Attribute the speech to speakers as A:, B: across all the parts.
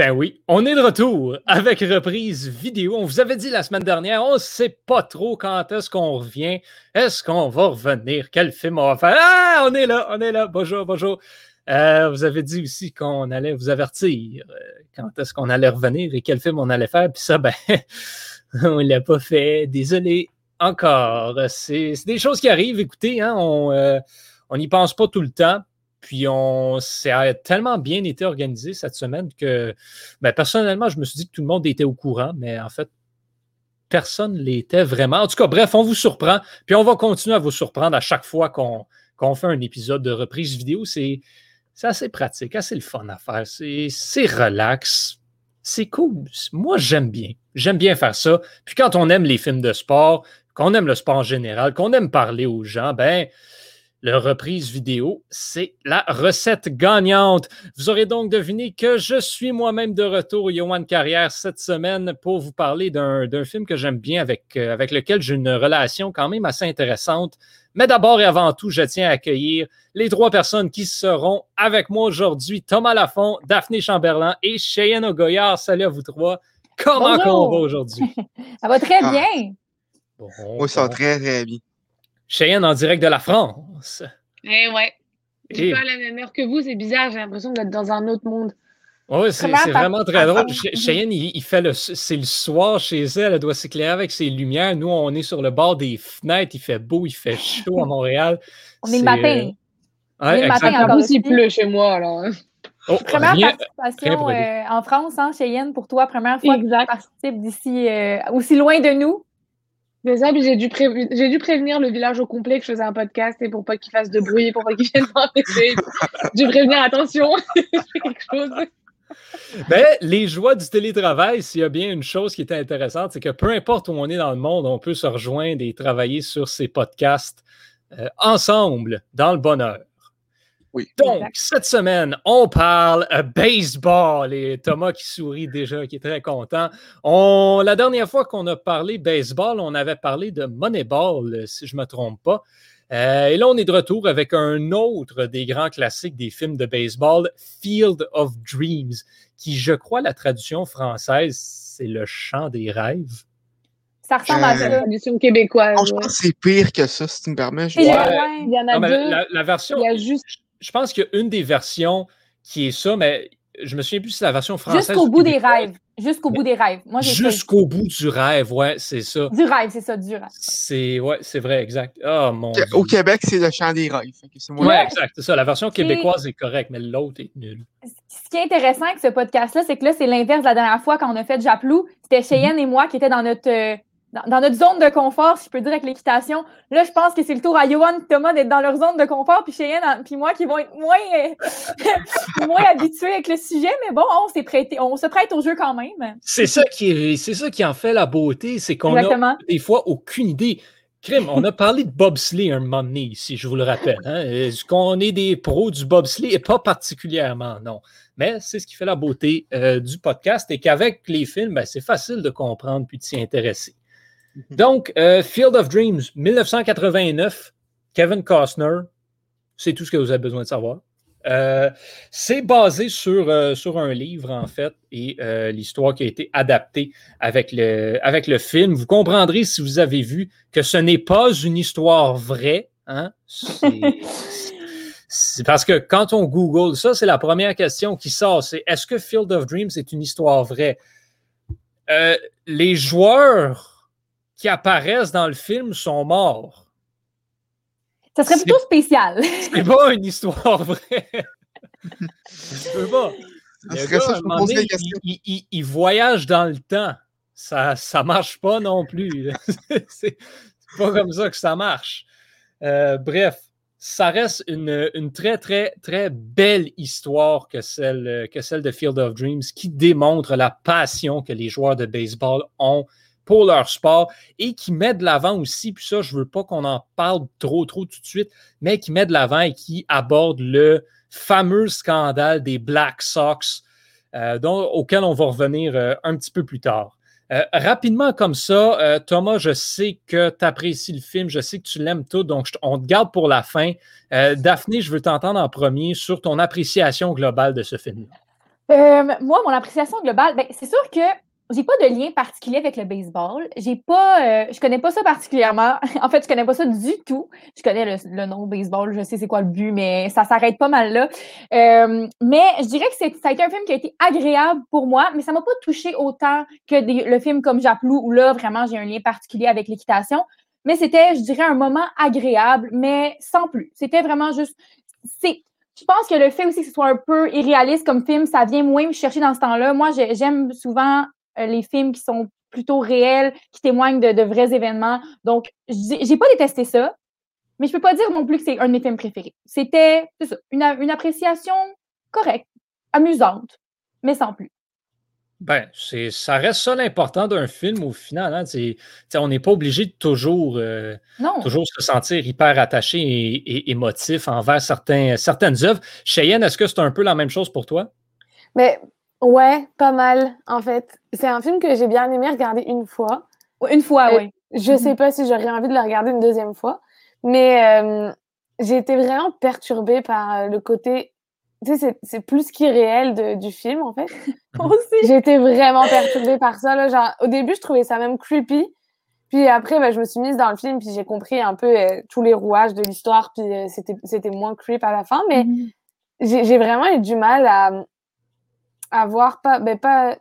A: ben oui, on est de retour avec reprise vidéo. On vous avait dit la semaine dernière, on ne sait pas trop quand est-ce qu'on revient. Est-ce qu'on va revenir? Quel film on va faire? Ah, on est là, on est là. Bonjour, bonjour. Euh, vous avez dit aussi qu'on allait vous avertir euh, quand est-ce qu'on allait revenir et quel film on allait faire. Puis ça, ben, on ne l'a pas fait. Désolé encore. C'est des choses qui arrivent. Écoutez, hein, on euh, n'y pense pas tout le temps. Puis on s'est tellement bien été organisé cette semaine que ben, personnellement, je me suis dit que tout le monde était au courant, mais en fait, personne ne l'était vraiment. En tout cas, bref, on vous surprend. Puis on va continuer à vous surprendre à chaque fois qu'on fait un épisode de reprise vidéo. C'est assez pratique, assez le fun à faire. C'est relax. C'est cool. Moi, j'aime bien. J'aime bien faire ça. Puis quand on aime les films de sport, qu'on aime le sport en général, qu'on aime parler aux gens, ben le reprise vidéo, c'est la recette gagnante. Vous aurez donc deviné que je suis moi-même de retour, Yohan Carrière, cette semaine pour vous parler d'un film que j'aime bien, avec, euh, avec lequel j'ai une relation quand même assez intéressante. Mais d'abord et avant tout, je tiens à accueillir les trois personnes qui seront avec moi aujourd'hui. Thomas Lafont, Daphné Chamberlain et Cheyenne Ogoyard. Salut à vous trois. Comment on va aujourd'hui?
B: ça va très ah. bien.
C: Moi, ça va très, très bien.
A: Cheyenne en direct de la France.
D: Eh ouais. J'ai pas la même heure que vous, c'est bizarre, j'ai l'impression d'être dans un autre monde.
A: Oui, c'est vraiment très drôle. Cheyenne, il, fait le, c'est le soir chez elle, elle doit s'éclairer avec ses lumières. Nous, on est sur le bord des fenêtres, il fait beau, il fait chaud à Montréal.
B: on est le matin.
D: Euh, on est le matin encore. il pleut chez moi, alors. Hein.
B: Oh, première participation euh, en France, hein, Cheyenne, pour toi, première fois que tu participes d'ici, euh, aussi loin de nous.
D: J'ai dû, j'ai dû prévenir le village au complet que je faisais un podcast et pour pas qu'il fasse de bruit, pour pas qu'il vienne m'embêter. J'ai dû prévenir, attention, quelque chose.
A: Ben, les joies du télétravail, s'il y a bien une chose qui est intéressante, c'est que peu importe où on est dans le monde, on peut se rejoindre et travailler sur ces podcasts euh, ensemble, dans le bonheur. Donc, cette semaine, on parle euh, baseball et Thomas qui sourit déjà, qui est très content. On, la dernière fois qu'on a parlé baseball, on avait parlé de Moneyball, si je ne me trompe pas. Euh, et là, on est de retour avec un autre des grands classiques des films de baseball, Field of Dreams, qui, je crois, la traduction française, c'est le chant des rêves.
B: Ça ressemble à la
D: traduction québécoise.
C: je pense que c'est pire que ça, si tu me permets.
B: Il y en a deux.
A: La, version.
D: Il y a juste
A: je pense qu'il y a une des versions qui est ça, mais je me souviens plus si c'est la version française.
B: Jusqu'au bout des rêves. Jusqu'au bout des rêves.
A: Jusqu'au bout du rêve, ouais, c'est ça.
B: Du rêve, c'est ça, du rêve.
A: C'est ouais, c'est vrai, exact. Oh, mon
C: Au Québec, c'est le chant des rêves.
A: Ouais, exact, c'est ça. La version québécoise est correcte, mais l'autre est nulle.
B: Ce qui est intéressant avec ce podcast-là, c'est que là, c'est l'inverse de la dernière fois quand on a fait Japlou. C'était Cheyenne et moi qui étaient dans notre dans, notre zone de confort, si je peux dire, avec l'équitation. Là, je pense que c'est le tour à Johan et Thomas d'être dans leur zone de confort, puis Cheyenne, puis moi qui vont être moins, euh, moins habitués avec le sujet, mais bon, on s'est prêté, on se prête au jeu quand même.
A: C'est ça qui c'est ça qui en fait la beauté, c'est qu'on a des fois aucune idée. Crime, on a parlé de bobsleigh un moment donné ici, je vous le rappelle. Hein? Est-ce qu'on est des pros du bobsleigh? Et pas particulièrement, non. Mais c'est ce qui fait la beauté euh, du podcast et qu'avec les films, ben, c'est facile de comprendre puis de s'y intéresser. Mhm. Donc, euh, Field of Dreams, 1989, Kevin Costner, c'est tout ce que vous avez besoin de savoir. Euh, c'est basé sur, euh, sur un livre, en fait, et l'histoire qui a été adaptée avec le, avec le film. Vous comprendrez si vous avez vu que ce n'est pas une histoire vraie. Hein? C'est parce que quand on Google ça, c'est la première question qui sort. C'est est-ce que Field of Dreams est une histoire vraie? les joueurs qui apparaissent dans le film sont morts.
B: Ça serait plutôt spécial.
A: C'est pas une histoire vraie. Je peux pas. il, voyage dans le temps. Ça ne marche pas non plus. c'est pas comme ça que ça marche. Euh, bref, ça reste une, une, très, très, très belle histoire que celle, que celle de Field of Dreams qui démontre la passion que les joueurs de baseball ont pour leur sport et qui met de l'avant aussi, puis ça, je ne veux pas qu'on en parle trop, trop tout de suite, mais qui met de l'avant et qui aborde le fameux scandale des Black Sox, euh, auquel on va revenir euh, un petit peu plus tard. Euh, rapidement comme ça, Thomas, je sais que tu apprécies le film, je sais que tu l'aimes tout, donc on te garde pour la fin. Daphné, je veux t'entendre en premier sur ton appréciation globale de ce film.
B: Euh, moi, mon appréciation globale, ben, c'est sûr que j'ai pas de lien particulier avec le baseball. J'ai pas, euh, je connais pas ça particulièrement. en fait, je connais pas ça du tout. Je connais le, nom baseball, je sais c'est quoi le but, mais ça s'arrête pas mal là. Euh, mais je dirais que c'est, ça a été un film qui a été agréable pour moi, mais ça m'a pas touché autant que le film comme Japlou, où là, vraiment, j'ai un lien particulier avec l'équitation. Mais c'était, je dirais, un moment agréable, mais sans plus. C'était vraiment juste, c'est, je pense que le fait aussi que ce soit un peu irréaliste comme film, ça vient moins me chercher dans ce temps-là. Moi, j'aime souvent les films qui sont plutôt réels, qui témoignent de, vrais événements. Donc, j'ai pas détesté ça, mais je peux pas dire non plus que c'est un de mes films préférés. C'était une, une appréciation correcte, amusante, mais sans plus.
A: Ben, ça reste ça l'important d'un film au final. Hein, on n'est pas obligé de toujours, euh, toujours se sentir hyper attaché et, émotif envers certains, certaines œuvres. Cheyenne, est-ce que c'est un peu la même chose pour toi?
D: Mais Ouais, pas mal, en fait. C'est un film que j'ai bien aimé regarder une fois.
B: Une fois, oui.
D: Je sais mhm. pas si j'aurais envie de le regarder une deuxième fois, mais euh, j'ai été vraiment perturbée par euh, le côté. Tu sais, c'est plus qu'irréel du film, en fait.
B: aussi.
D: J'ai été vraiment perturbée par ça. Là, genre, au début, je trouvais ça même creepy. Puis après, bah, je me suis mise dans le film, puis j'ai compris un peu euh, tous les rouages de l'histoire, puis c'était moins creep à la fin. Mais mhm. j'ai vraiment eu du mal à, avoir pas, ben pas,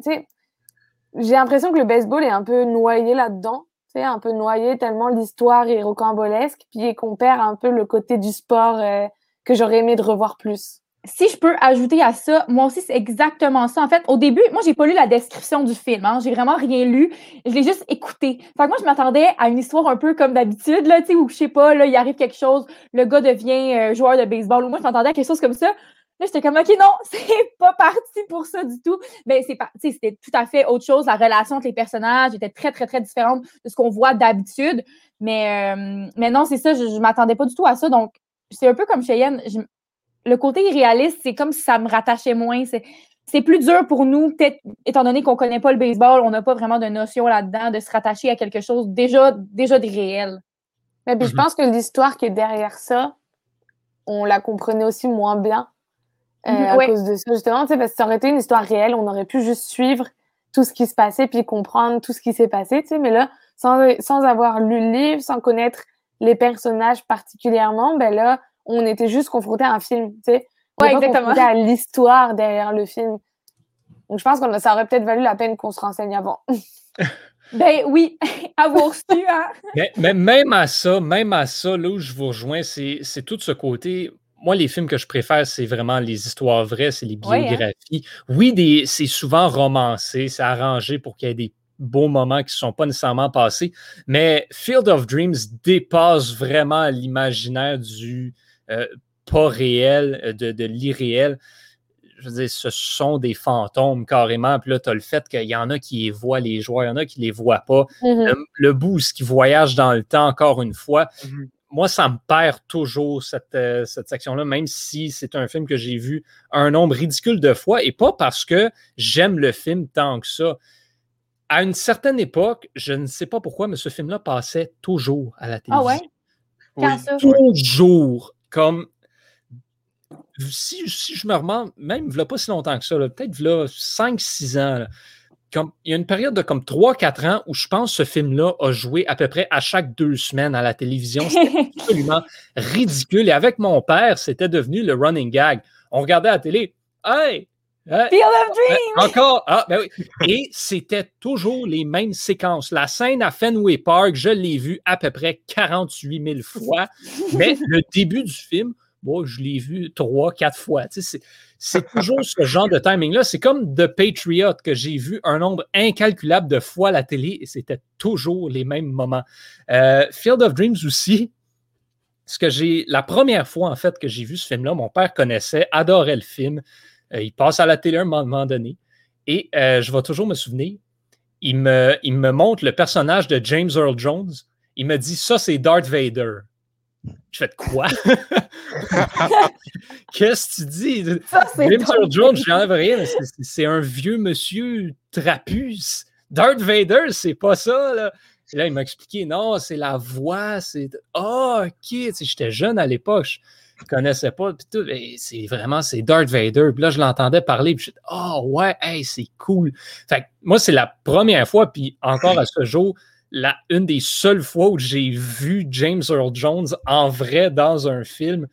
D: j'ai l'impression que le baseball est un peu noyé là-dedans, tu sais, un peu noyé tellement l'histoire est rocambolesque, puis qu'on perd un peu le côté du sport euh, que j'aurais aimé de revoir plus.
B: Si je peux ajouter à ça, moi aussi, c'est exactement ça. En fait, au début, moi, j'ai pas lu la description du film. Hein. J'ai vraiment rien lu. Je l'ai juste écouté. Fait que moi, je m'attendais à une histoire un peu comme d'habitude, là, tu sais, où je sais pas, là, il arrive quelque chose, le gars devient euh, joueur de baseball. Ou moi, je m'attendais à quelque chose comme ça. Là, j'étais comme, OK, non, c'est pas parti pour ça du tout. Mais c'est c'était tout à fait autre chose. La relation entre les personnages était très, très, très différente de ce qu'on voit d'habitude. Mais, euh, mais non, c'est ça, je, je m'attendais pas du tout à ça. Donc, c'est un peu comme Cheyenne. le côté irréaliste, c'est comme si ça me rattachait moins. C'est plus dur pour nous, peut-être étant donné qu'on connaît pas le baseball, on n'a pas vraiment de notion là-dedans de se rattacher à quelque chose déjà, déjà de réel.
D: Mais puis, je mm-hmm. pense que l'histoire qui est derrière ça, on la comprenait aussi moins bien. Euh, à cause de ça, justement, parce que ça aurait été une histoire réelle, on aurait pu juste suivre tout ce qui se passait puis comprendre tout ce qui s'est passé, tu sais, mais là, sans, sans avoir lu le livre, sans connaître les personnages particulièrement, ben là, on était juste confronté à un film, tu sais.
B: Ouais, exactement.
D: à l'histoire derrière le film. Donc, je pense que ça aurait peut-être valu la peine qu'on se renseigne avant.
B: ben oui, avoir su, hein.
A: Mais, mais, même à ça, même à ça, là où je vous rejoins, c'est tout ce côté moi, les films que je préfère, c'est vraiment les histoires vraies, c'est les hein. biographies. Oui, c'est souvent romancé, c'est arrangé pour qu'il y ait des beaux moments qui ne sont pas nécessairement passés, mais Field of Dreams dépasse vraiment l'imaginaire du euh, pas réel, euh, de, l'irréel. Je veux dire, ce sont des fantômes carrément. Puis là, tu as le fait qu'il y en a qui voient les joueurs, il y en a qui ne les voient pas. Mm-hmm. le, boost qui voyage dans le temps, encore une fois. Mm-hmm moi, ça me perd toujours cette, euh, cette section-là, même si c'est un film que j'ai vu un nombre ridicule de fois, et pas parce que j'aime le film tant que ça. À une certaine époque, je ne sais pas pourquoi, mais ce film-là passait toujours à la télévision.
B: Ah ouais?
A: toujours. Comme si, si, je me remets, même a pas si longtemps que ça, peut-être 5-6 ans, il y a une période de comme 3-4 ans où je pense que ce film-là a joué à peu près à chaque deux semaines à la télévision. C'était absolument ridicule. Et avec mon père, c'était devenu le running gag. On regardait la télé. Hey!
B: Field of Dreams!
A: encore! Ah, ben oui. Et c'était toujours les mêmes séquences. La scène à Fenway Park, je l'ai vue à peu près 48 000 fois. Mais le début du film, moi, je l'ai vu trois, quatre fois. c'est toujours ce genre de timing-là. C'est comme The Patriot que j'ai vu un nombre incalculable de fois à la télé et c'était toujours les mêmes moments. Euh, Field of Dreams aussi, ce que j'ai la première fois en fait que j'ai vu ce film-là, mon père connaissait, adorait le film. Euh, il passe à la télé à un moment donné et euh, je vais toujours me souvenir. Il me, il me montre le personnage de James Earl Jones. Il me dit ça c'est Darth Vader. Je fais de quoi? Qu'est-ce que tu dis? Même sur Jones, j'enlève rien, c'est un vieux monsieur trapus. Darth Vader, c'est pas ça, là. Et là, il m'a expliqué, non, c'est la voix, c'est. Ah, oh, ok, j'étais jeune à l'époque. connaissais pas. c'est vraiment, c'est Darth Vader. Puis là, je l'entendais parler. Puis je dit, oh ouais, hey, c'est cool. Fait moi, c'est la première fois, puis encore à ce jour, une des seules fois où j'ai vu James Earl Jones en vrai dans un film.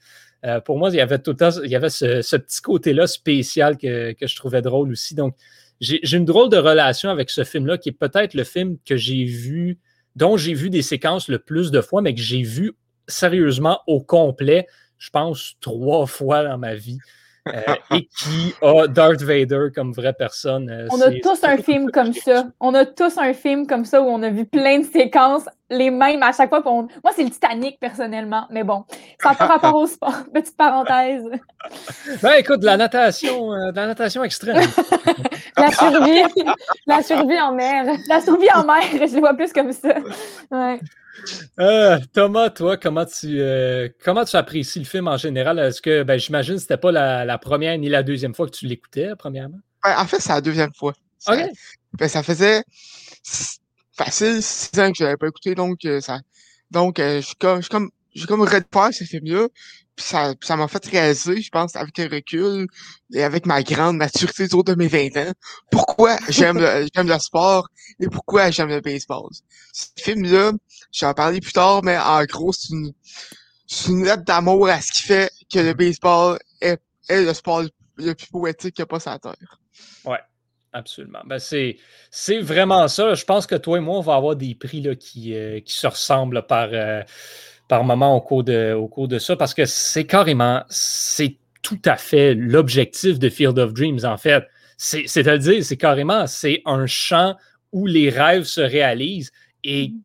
A: Euh, pour moi, il y avait tout avait ce, petit côté-là spécial que, que, je trouvais drôle aussi. Donc, j'ai une drôle de relation avec ce film-là, qui est peut-être le film que j'ai vu, dont j'ai vu des séquences le plus de fois, mais que j'ai vu sérieusement au complet, je pense, trois fois dans ma vie. Euh, et qui a Darth Vader comme vraie personne. Euh,
B: on a tous un film comme ça. On a tous un film comme ça où on a vu plein de séquences, les mêmes à chaque fois. Moi, c'est le Titanic, personnellement. Mais bon, ça n'a pas rapport au sport. Petite parenthèse.
A: Ben, écoute, la natation, euh, la natation extrême.
D: la survie. la survie en mer.
B: La survie en mer, je le vois plus comme ça. Ouais.
A: Euh, Thomas, toi, comment tu, euh, comment tu apprécies le film en général? Est-ce que, ben, j'imagine que ce n'était pas la, première ni la deuxième fois que tu l'écoutais, premièrement?
C: en fait, c'est la deuxième fois. Ça, ben, ça faisait facile six ans que je n'avais pas écouté, donc, euh, ça, donc je suis comme, je comme, j'ai comme redécouvert ce film-là. Puis ça, ça m'a fait réaliser, je pense, avec un recul et avec ma grande maturité autour de mes 20 ans, pourquoi j'aime le, j'aime le sport et pourquoi j'aime le baseball. Ce film-là, j'en parler plus tard, mais en gros, c'est une, c'est une lettre d'amour à ce qui fait que le baseball est, est le sport le plus poétique qu'il n'y a pas sur la Terre.
A: Ouais. Absolument. Ben c'est, c'est vraiment ça. Je pense que toi et moi, on va avoir des prix là, qui, euh, qui se ressemblent par, euh, par moment au cours de, au cours de ça, parce que c'est carrément, c'est tout à fait l'objectif de Field of Dreams, en fait. C'est, à dire, c'est carrément, c'est un champ où les rêves se réalisent et mm-hmm.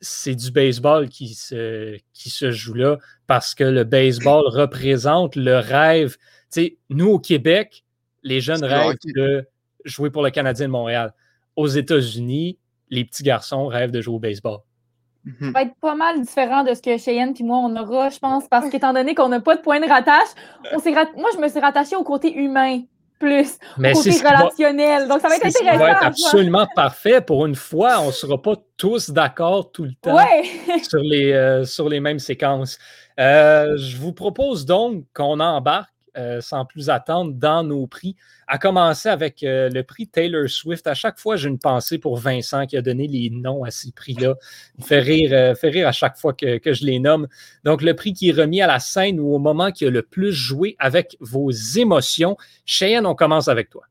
A: c'est du baseball qui se, qui se joue là parce que le baseball représente le rêve. sais, nous, au Québec, les jeunes rêvent de jouer pour le Canadien de Montréal. Aux États-Unis, les petits garçons rêvent de jouer au baseball.
B: Ça va être pas mal différent de ce que Cheyenne et moi on aura, je pense, parce qu'étant donné qu'on n'a pas de point de rattache, on moi je me suis rattachée au côté humain plus, au côté relationnel. Donc ça va être intéressant. Ça va être
A: absolument parfait. Pour une fois, on ne sera pas tous d'accord tout le temps sur, les, euh, sur les mêmes séquences. Euh, je vous propose donc qu'on embarque euh, sans plus attendre dans nos prix. À commencer avec euh, le prix Taylor Swift. À chaque fois, j'ai une pensée pour Vincent qui a donné les noms à ces prix-là. Il fait rire, euh, fait rire à chaque fois que, je les nomme. Donc, le prix qui est remis à la scène ou au moment qui a le plus joué avec vos émotions. Cheyenne, on commence avec toi.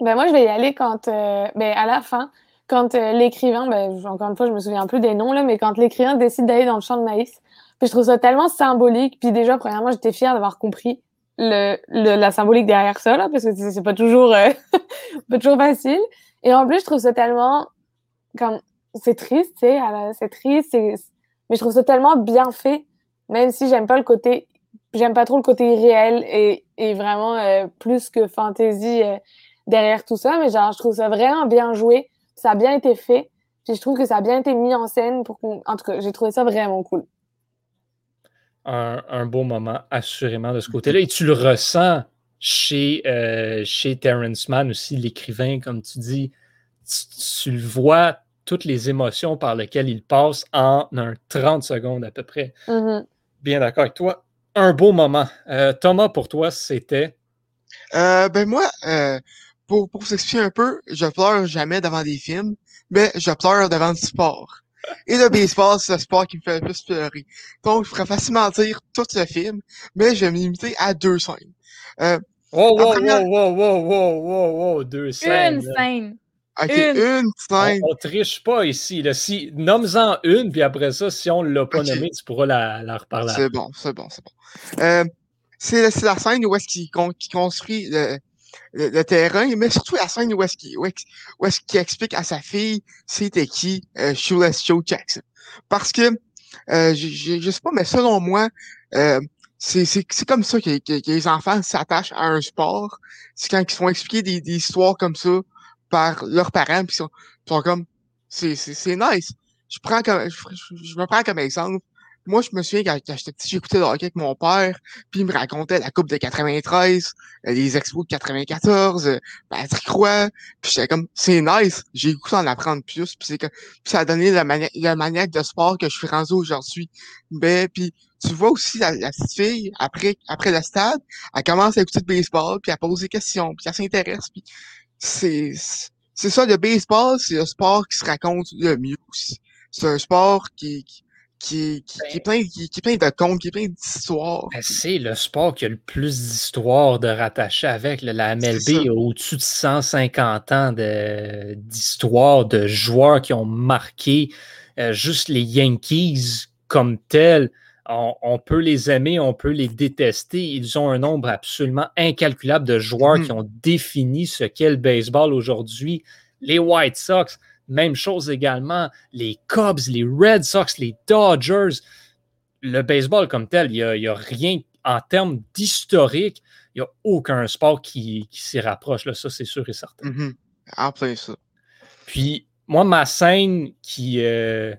D: Ben moi, je vais y aller quand, ben, à la fin, quand l'écrivain, ben, encore une fois, je me souviens plus des noms, là, mais quand l'écrivain décide d'aller dans le champ de maïs, puis je trouve ça tellement symbolique. Puis déjà, premièrement, j'étais fière d'avoir compris le, la symbolique derrière ça, là, parce que c'est pas toujours, euh, pas toujours facile. Et en plus, je trouve ça tellement, comme, c'est triste, tu sais, c'est triste, mais je trouve ça tellement bien fait, même si j'aime pas le côté, j'aime pas trop le côté réel et, et vraiment euh, plus que fantaisie euh, derrière tout ça, mais genre, je trouve ça vraiment bien joué, ça a bien été fait, puis je trouve que ça a bien été mis en scène pour en tout cas, j'ai trouvé ça vraiment cool
A: un, beau moment, assurément, de ce côté-là. Et tu le ressens chez, euh, chez Terrence Mann aussi, l'écrivain, comme tu dis. Tu, le vois, toutes les émotions par lesquelles il passe en un 30 secondes à peu près.
D: Mm-hmm.
A: Bien d'accord avec toi. Un beau moment. Euh, Thomas, pour toi, c'était?
C: Euh, ben moi, pour, pour vous expliquer un peu, je pleure jamais devant des films, mais je pleure devant du sport. Et le baseball, c'est le sport qui me fait le plus pleurer. Donc, je pourrais facilement dire tout le film, mais je vais me limiter à deux scènes. Euh,
A: oh, wow, wow, wow, wow, wow, wow, wow, deux scènes.
B: Une scène.
C: OK, une, scène.
A: On, triche pas ici. Là. Si, nomme-en une, puis après ça, si on ne l'a pas nommée, tu pourras la, la reparler.
C: C'est bon, c'est bon, c'est bon. Euh, c'est la scène où est-ce qu'il construit le, le, terrain, mais surtout la scène où est-ce qu'il est qu explique à sa fille c'était qui euh, Shoeless Joe Jackson. Parce que, euh, je, je sais pas, mais selon moi, euh, c'est comme ça que, que, les enfants s'attachent à un sport. C'est quand ils se font expliquer des, des, histoires comme ça par leurs parents, puis sont, sont comme, c'est nice. Je prends comme, je, me prends comme exemple moi, je me souviens quand, j'étais petit, j'écoutais le hockey avec mon père, puis il me racontait la Coupe de 93, euh, les Expos de 94, euh, Patrick Roy, puis j'étais comme, c'est nice, j'ai écouté en apprendre plus, puis c'est que ça a donné la, manière la manière de sport que je suis rendu aujourd'hui. Ben, puis tu vois aussi la, petite fille, après, après le stade, elle commence à écouter le baseball, puis elle pose des questions, puis elle s'intéresse, puis c'est c'est ça, le baseball, c'est le sport qui se raconte le mieux aussi. C'est un sport qui, qui, qui, est plein, qui, est plein de contes, qui est plein d'histoires.
A: Ben, c'est le sport qui a le plus d'histoires de rattacher avec. la MLB a au-dessus de 150 ans d'histoires de, joueurs qui ont marqué euh, juste les Yankees comme tels. On, peut les aimer, on peut les détester. Ils ont un nombre absolument incalculable de joueurs qui mhm. ont défini ce qu'est le baseball aujourd'hui. Les White Sox, même chose également. Les Cubs, les Red Sox, les Dodgers. Le baseball comme tel, il n'y a, rien en termes d'historique. Il n'y a aucun sport qui, s'y rapproche. Là, ça, c'est sûr et certain.
C: Mm -hmm. ça.
A: Puis, moi, ma scène qui. Euh,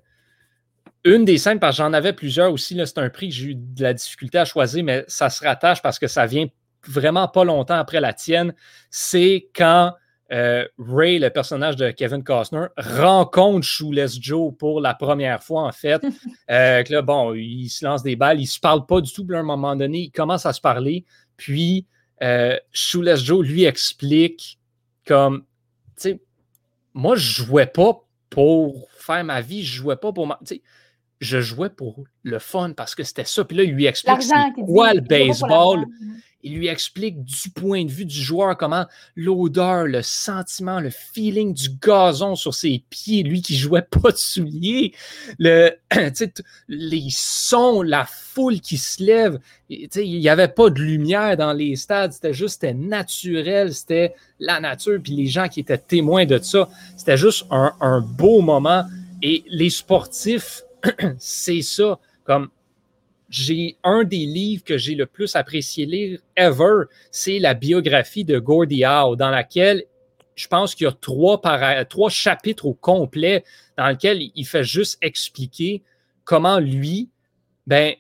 A: une des scènes, parce que j'en avais plusieurs aussi, c'est un prix que j'ai eu de la difficulté à choisir, mais ça se rattache parce que ça vient vraiment pas longtemps après la tienne. C'est quand euh, Ray, le personnage de Kevin Costner, rencontre Shoeless Joe pour la première fois, en fait. Euh, là, bon, il se lance des balles, il ne se parle pas du tout, puis à un moment donné, il commence à se parler. Puis, euh, Shoeless Joe lui explique comme, tu sais, moi, je jouais pas pour faire ma vie, je jouais pas pour ma. Tu sais, je jouais pour le fun parce que c'était ça. Puis là, il lui explique quoi le baseball. Il lui explique du point de vue du joueur comment l'odeur, le sentiment, le feeling du gazon sur ses pieds, lui qui jouait pas de souliers, le, les sons, la foule qui se lève. Il n'y avait pas de lumière dans les stades, c'était juste naturel, c'était la nature, puis les gens qui étaient témoins de ça. C'était juste un, un beau moment. Et les sportifs, c'est ça. Comme j'ai un des livres que j'ai le plus apprécié lire ever, c'est la biographie de Gordie Howe, dans laquelle je pense qu'il y a trois, trois chapitres au complet dans lesquels il fait juste expliquer comment lui, ben,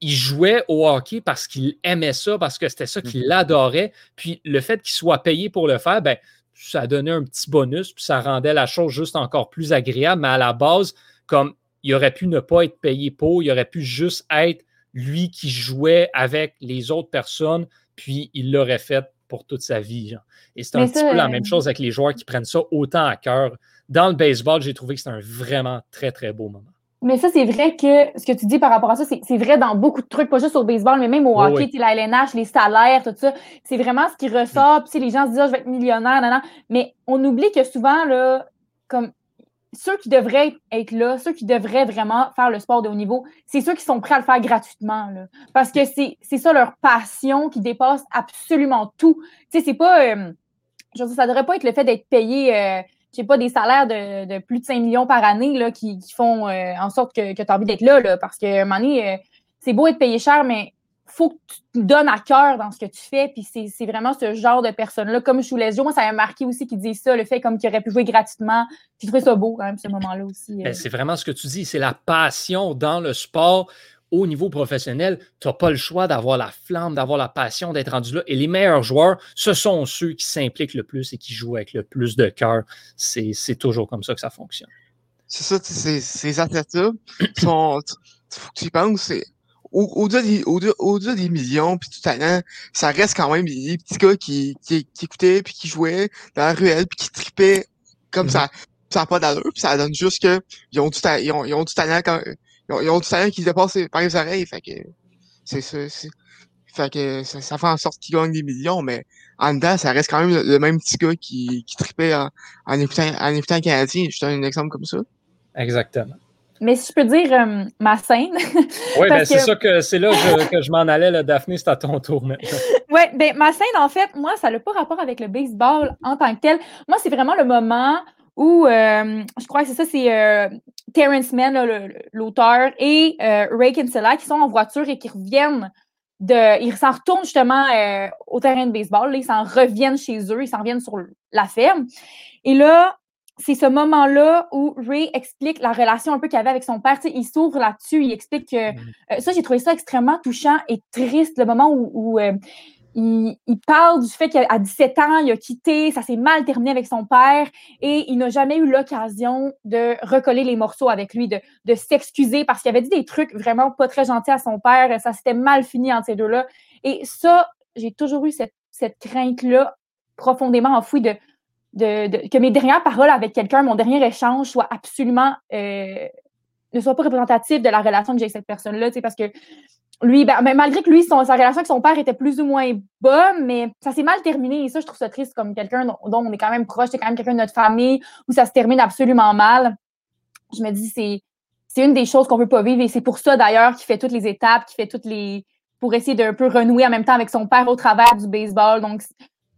A: il jouait au hockey parce qu'il aimait ça, parce que c'était ça qu'il mhm. adorait. Puis le fait qu'il soit payé pour le faire, ben, ça donnait un petit bonus, puis ça rendait la chose juste encore plus agréable. Mais à la base, comme il aurait pu ne pas être payé pour, il aurait pu juste être lui qui jouait avec les autres personnes, puis il l'aurait fait pour toute sa vie. Et c'est un petit peu la même euh, chose avec les joueurs qui prennent ça autant à cœur. Dans le baseball, j'ai trouvé que c'était un vraiment très, très beau moment.
B: Mais ça, c'est vrai que ce que tu dis par rapport à ça, c'est vrai dans beaucoup de trucs, pas juste au baseball, mais même au hockey, la LNH, les salaires, tout ça. C'est vraiment ce qui ressort. Puis les gens se disent, ah, je vais être millionnaire, nan, mais on oublie que souvent, là, comme ceux qui devraient être là, ceux qui devraient vraiment faire le sport de haut niveau, c'est ceux qui sont prêts à le faire gratuitement. Là, parce que c'est ça leur passion qui dépasse absolument tout. Tu sais, c'est pas. Euh, je veux dire, ça devrait pas être le fait d'être payé, euh, je sais pas, des salaires de, plus de 5 millions par année là, qui, font euh, en sorte que, que tu as envie d'être là, là. Parce que un moment donné, c'est beau être payé cher, mais faut que tu te donnes à cœur dans ce que tu fais. Puis c'est vraiment ce genre de personne-là. Comme je vous moi, ça m'a marqué aussi qu'ils disent ça, le fait comme qu'il aurait pu jouer gratuitement. J'ai trouvé ça beau quand même, ce moment-là aussi.
A: Ben, euh. c'est vraiment ce que tu dis. C'est la passion dans le sport. Au niveau professionnel, tu n'as pas le choix d'avoir la flamme, d'avoir la passion, d'être rendu là. Et les meilleurs joueurs, ce sont ceux qui s'impliquent le plus et qui jouent avec le plus de cœur. C'est toujours comme ça que ça fonctionne.
C: C'est ça, ces athlètes-là, faut que tu y penses, c'est au-delà des, au au des millions puis tout talent, ça reste quand même des petits gars qui, qui, qui écoutaient puis qui jouaient dans la ruelle puis qui tripaient comme ça. Mm-hmm. Ça n'a pas d'allure, puis ça donne juste que ils ont du, ils ont, ils ont du talent quand, ils ont, du talent qui dépasse par les oreilles. Fait que c'est ça. Fait que ça, ça, fait en sorte qu'ils gagnent des millions, mais en dedans, ça reste quand même le, même petit gars qui, qui tripait en, en écoutant, en écoutant un Canadien. Je donne un exemple comme ça.
A: Exactement.
B: Mais si je peux dire euh, ma scène.
A: oui, ben c'est ça que c'est là que je m'en allais, là, Daphné, c'est à ton tour maintenant.
B: oui, ben ma scène, en fait, moi, ça n'a pas rapport avec le baseball en tant que tel. Moi, c'est vraiment le moment où euh, je crois que c'est ça, c'est euh, Terrence Mann, l'auteur, et Ray Kinsella qui sont en voiture et qui reviennent de. Ils s'en retournent justement au terrain de baseball. Là, ils s'en reviennent chez eux, ils s'en reviennent sur la ferme. Et là, c'est ce moment-là où Ray explique la relation un peu qu'il avait avec son père. il s'ouvre là-dessus, il explique que. Mm. Euh, ça, j'ai trouvé ça extrêmement touchant et triste, le moment où, euh, il, parle du fait qu'à 17 ans, il a quitté, ça s'est mal terminé avec son père et il n'a jamais eu l'occasion de recoller les morceaux avec lui, de, s'excuser parce qu'il avait dit des trucs vraiment pas très gentils à son père. Ça s'était mal fini entre ces deux-là. Et ça, j'ai toujours eu cette, crainte-là profondément enfouie de, de, que mes dernières paroles avec quelqu'un, mon dernier échange soit absolument euh, ne soit pas représentatif de la relation que j'ai avec cette personne-là, parce que lui, ben, malgré que lui, sa relation avec son père était plus ou moins bonne, mais ça s'est mal terminé. Et ça, je trouve ça triste comme quelqu'un dont, on est quand même proche, c'est quand même quelqu'un de notre famille, où ça se termine absolument mal. Je me dis, c'est, c'est une des choses qu'on veut pas vivre. Et c'est pour ça, d'ailleurs, qu'il fait toutes les étapes, qu'il fait toutes les. pour essayer d'un peu renouer en même temps avec son père au travers du baseball. Donc,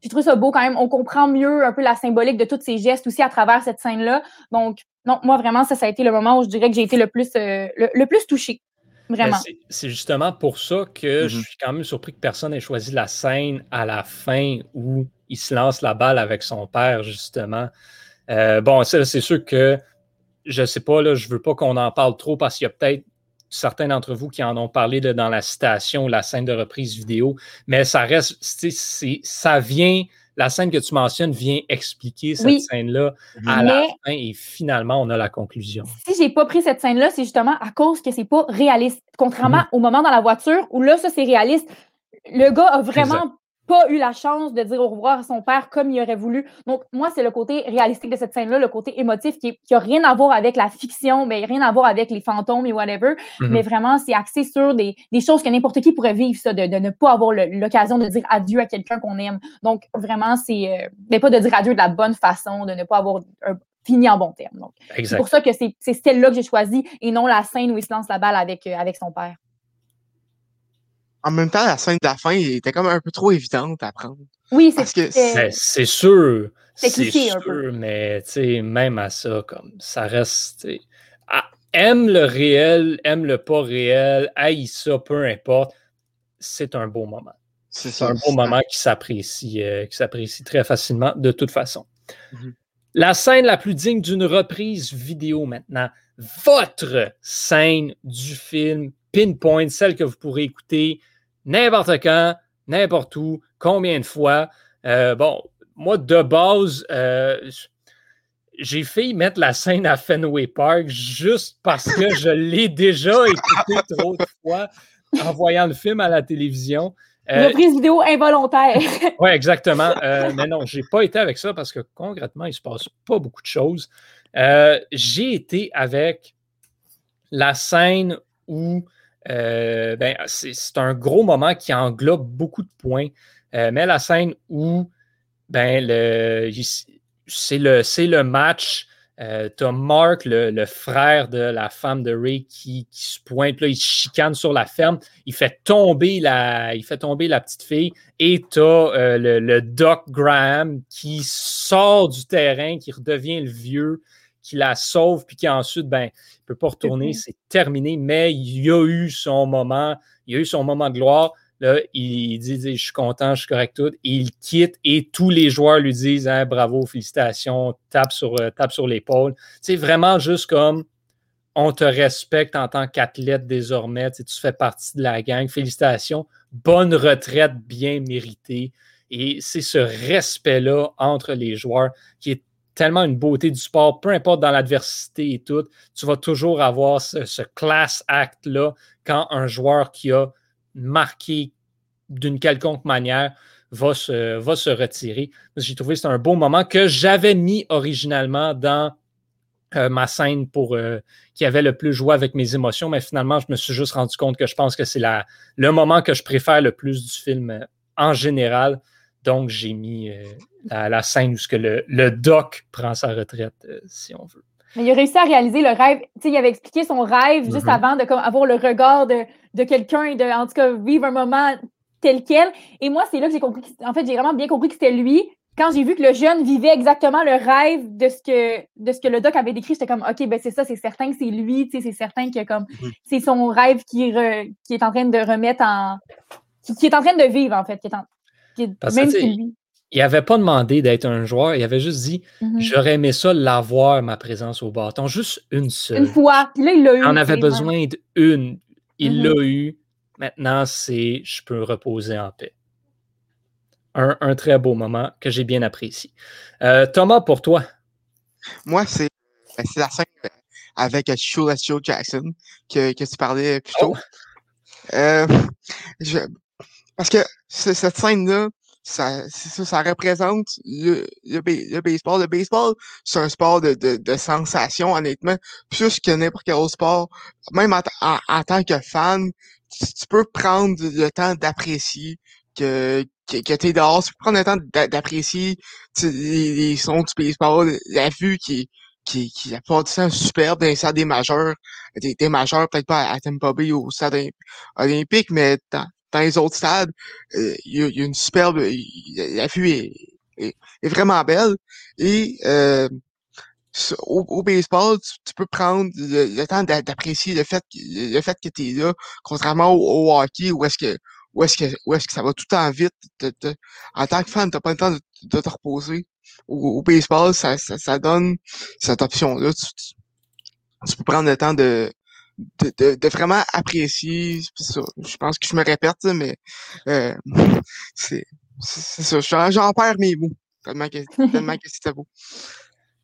B: je trouve ça beau quand même. On comprend mieux un peu la symbolique de tous ces gestes aussi à travers cette scène-là. Donc, non, moi, vraiment, ça, ça a été le moment où je dirais que j'ai été le plus, euh, le, plus touchée. Vraiment.
A: Ben, c'est justement pour ça que je mm-hmm. suis quand même surpris que personne ait choisi la scène à la fin où il se lance la balle avec son père, justement. Euh, bon, c'est sûr que je ne sais pas, là, je ne veux pas qu'on en parle trop parce qu'il y a peut-être certains d'entre vous qui en ont parlé dans la citation, la scène de reprise vidéo, mais ça reste, ça vient la scène que tu mentionnes vient expliquer cette scène-là à la fin et finalement, on a la conclusion.
B: Si j'ai pas pris cette scène-là, c'est justement à cause que c'est pas réaliste. Contrairement mhm. au moment dans la voiture où là, ça, c'est réaliste. Le gars a vraiment pas eu la chance de dire au revoir à son père comme il aurait voulu. Donc, moi, c'est le côté réalistique de cette scène-là, le côté émotif qui n'a rien à voir avec la fiction, mais rien à voir avec les fantômes et whatever. Mhm. Mais vraiment, c'est axé sur des, choses que n'importe qui pourrait vivre, ça, de, ne pas avoir l'occasion de dire adieu à quelqu'un qu'on aime. Donc, vraiment, c'est euh, mais pas de dire adieu de la bonne façon, de ne pas avoir fini en bon terme. c'est pour ça que c'est celle-là que j'ai choisi et non la scène où il se lance la balle avec, euh, avec son père
C: en même temps, la scène de la fin était comme un peu trop évidente à prendre.
B: Oui, c'est
A: ben, C'est sûr. C'est sûr, mais même à ça, comme ça reste. aime le réel, aime le pas réel, haït ça, peu importe. C'est un beau moment. C'est un beau moment qui s'apprécie, euh, qui s'apprécie très facilement de toute façon. Mm-hmm. La scène la plus digne d'une reprise vidéo maintenant. Votre scène du film Pinpoint, celle que vous pourrez écouter n'importe quand, n'importe où, combien de fois. Euh, bon, moi, de base, euh, j'ai failli mettre la scène à Fenway Park juste parce que je l'ai déjà écouté trop de fois en voyant le film à la télévision.
B: Euh, Reprise vidéo involontaire.
A: oui, exactement. mais non, je n'ai pas été avec ça parce que concrètement, il ne se passe pas beaucoup de choses. j'ai été avec la scène où euh, ben, c'est un gros moment qui englobe beaucoup de points. Euh, mais la scène où ben, c'est le, le match. Euh, tu as Mark, le, frère de la femme de Ray, qui, se pointe, là, il chicane sur la ferme, il fait tomber la, il fait tomber la petite fille, et tu as le, le, Doc Graham qui sort du terrain, qui redevient le vieux, qui la sauve, puis qui ensuite, ben, ne peut pas retourner, c'est terminé, mais il a eu son moment, il a eu son moment de gloire. Là, il dit, Je suis content, je suis correct, tout. il quitte et tous les joueurs lui disent hein, Bravo, félicitations, tape sur, euh, tape sur l'épaule. C'est vraiment juste comme on te respecte en tant qu'athlète désormais. Tu fais partie de la gang. Félicitations. Bonne retraite bien méritée. Et c'est ce respect-là entre les joueurs qui est tellement une beauté du sport, peu importe dans l'adversité et tout, tu vas toujours avoir ce, class act-là quand un joueur qui a marqué d'une quelconque manière va se, va retirer. J'ai trouvé que c'était un beau moment que j'avais mis originalement dans euh, ma scène pour euh, qui avait le plus joué avec mes émotions, mais finalement, je me suis juste rendu compte que je pense que c'est le moment que je préfère le plus du film euh, en général. Donc, j'ai mis euh, la, scène où que le, doc prend sa retraite, euh, si on veut.
B: Mais il a réussi à réaliser le rêve. Il avait expliqué son rêve juste mm-hmm. avant de avoir le regard de, quelqu'un et de, en tout cas, vivre un moment tel quel. Et moi, c'est là que j'ai compris. En fait, j'ai vraiment bien compris que c'était lui. Quand j'ai vu que le jeune vivait exactement le rêve de ce que, de ce que le doc avait décrit, j'étais comme, OK, ben c'est ça, c'est certain que c'est lui, c'est certain que comme, mm-hmm. c'est son rêve qui, qui est en train de remettre en. Qui, est en train de vivre, en fait, qui est en,
A: même il n'avait pas demandé d'être un joueur, il avait juste dit mm-hmm. J'aurais aimé ça l'avoir, ma présence au bâton, juste une seule.
B: Une fois. Puis là, il l'a eu.
A: On avait besoin d'une. Il l'a eu. Maintenant, c'est je peux reposer en paix. Un, très beau moment que j'ai bien apprécié. Euh, Thomas, pour toi?
C: Moi, c'est ben, la scène avec Shula Jackson que, que, tu parlais plus tôt. Oh. Euh, parce que cette scène-là, ça, ça, représente le, le, baseball. Le baseball, c'est un sport de, de, de, sensation, honnêtement, plus que n'importe quel autre sport. Même en, en, tant que fan, tu, peux prendre le temps d'apprécier que, que, que tu es dehors, tu peux prendre le temps d'apprécier les, les, sons du baseball, la vue qui qui, qui apporte ça superbe dans les stades des majeurs, des, des majeurs, peut-être pas à Tampa Bay ou au stade olympique, mais dans, dans les autres stades, euh, il y, a une superbe, la vue est, vraiment belle. Et euh, au, baseball, tu, peux prendre le, temps d'apprécier le fait que tu es là, contrairement au, hockey où est-ce que où est-ce que où est-ce que ça va tout le temps vite. en tant que fan, t'as pas le temps de, te reposer. Au, baseball, ça, ça, donne cette option-là. tu, peux prendre le temps de, de, de, vraiment apprécier ça. Je pense que je me répète, mais euh, c'est ça. J'en perds mes mots tellement que, tellement que c'était beau.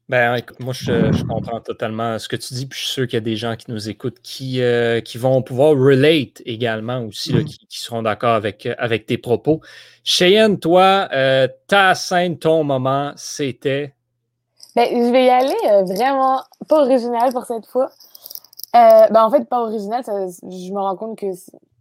A: Ben, écoute, moi, je, je, comprends totalement ce que tu dis, puis je suis sûr qu'il y a des gens qui nous écoutent qui, euh, qui vont pouvoir relate également aussi, là, mm. qui, qui, seront d'accord avec, avec tes propos. Cheyenne, toi, euh, ta scène, ton moment, c'était?
D: Ben, je vais y aller vraiment pas original pour cette fois. Euh, ben en fait, pas original, ça, je me rends compte que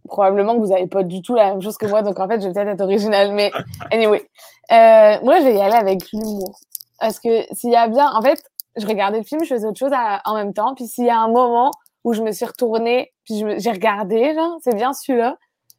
D: probablement que vous n'avez pas du tout la même chose que moi, donc en fait, je vais peut-être être original, mais anyway. Euh, moi, je vais y aller avec l'humour. Parce que s'il y a bien, en fait, je regardais le film, je faisais autre chose en même temps, puis s'il y a un moment où je me suis retournée, puis j'ai regardé, genre, c'est bien celui-là.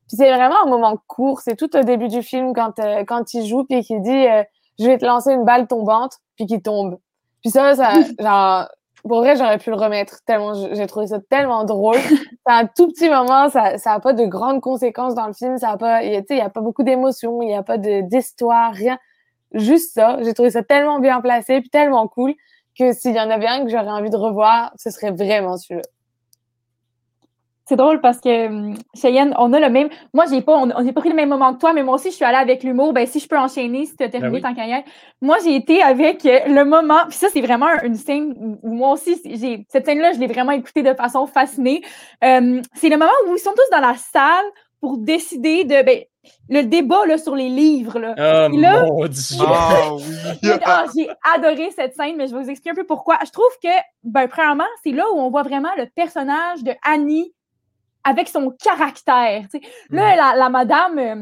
D: Puis c'est vraiment un moment court, c'est tout au début du film quand, euh, quand il joue, puis qu'il dit euh, Je vais te lancer une balle tombante », puis qu'il tombe. Puis ça, ça, genre, pour vrai, j'aurais pu le remettre tellement j'ai trouvé ça tellement drôle. C'est un tout petit moment, ça ça a pas de grandes conséquences dans le film, ça a pas il y a pas beaucoup d'émotions, il y a pas d'histoire, rien. Juste ça, j'ai trouvé ça tellement bien placé puis tellement cool que s'il y en avait un que j'aurais envie de revoir, ce serait vraiment celui-là.
B: C'est drôle parce que hum, Cheyenne, on a le même. Moi, j'ai pas, on n'a pas pris le même moment que toi, mais moi aussi, je suis allée avec l'humour. Ben, si je peux enchaîner, si tu as ben terminé ta carrière. Moi, j'ai été avec euh, le moment. Puis ça, c'est vraiment une scène où moi aussi, j'ai cette scène-là, je l'ai vraiment écoutée de façon fascinée. Hum, c'est le moment où ils sont tous dans la salle pour décider de. Ben, le débat là, sur les livres. Là.
A: Oh mon Dieu!
C: Ah,
B: j'ai adoré cette scène, mais je vais vous expliquer un peu pourquoi. Je trouve que, ben, premièrement, c'est là où on voit vraiment le personnage de Annie avec son caractère. Là, mm. la, madame, euh,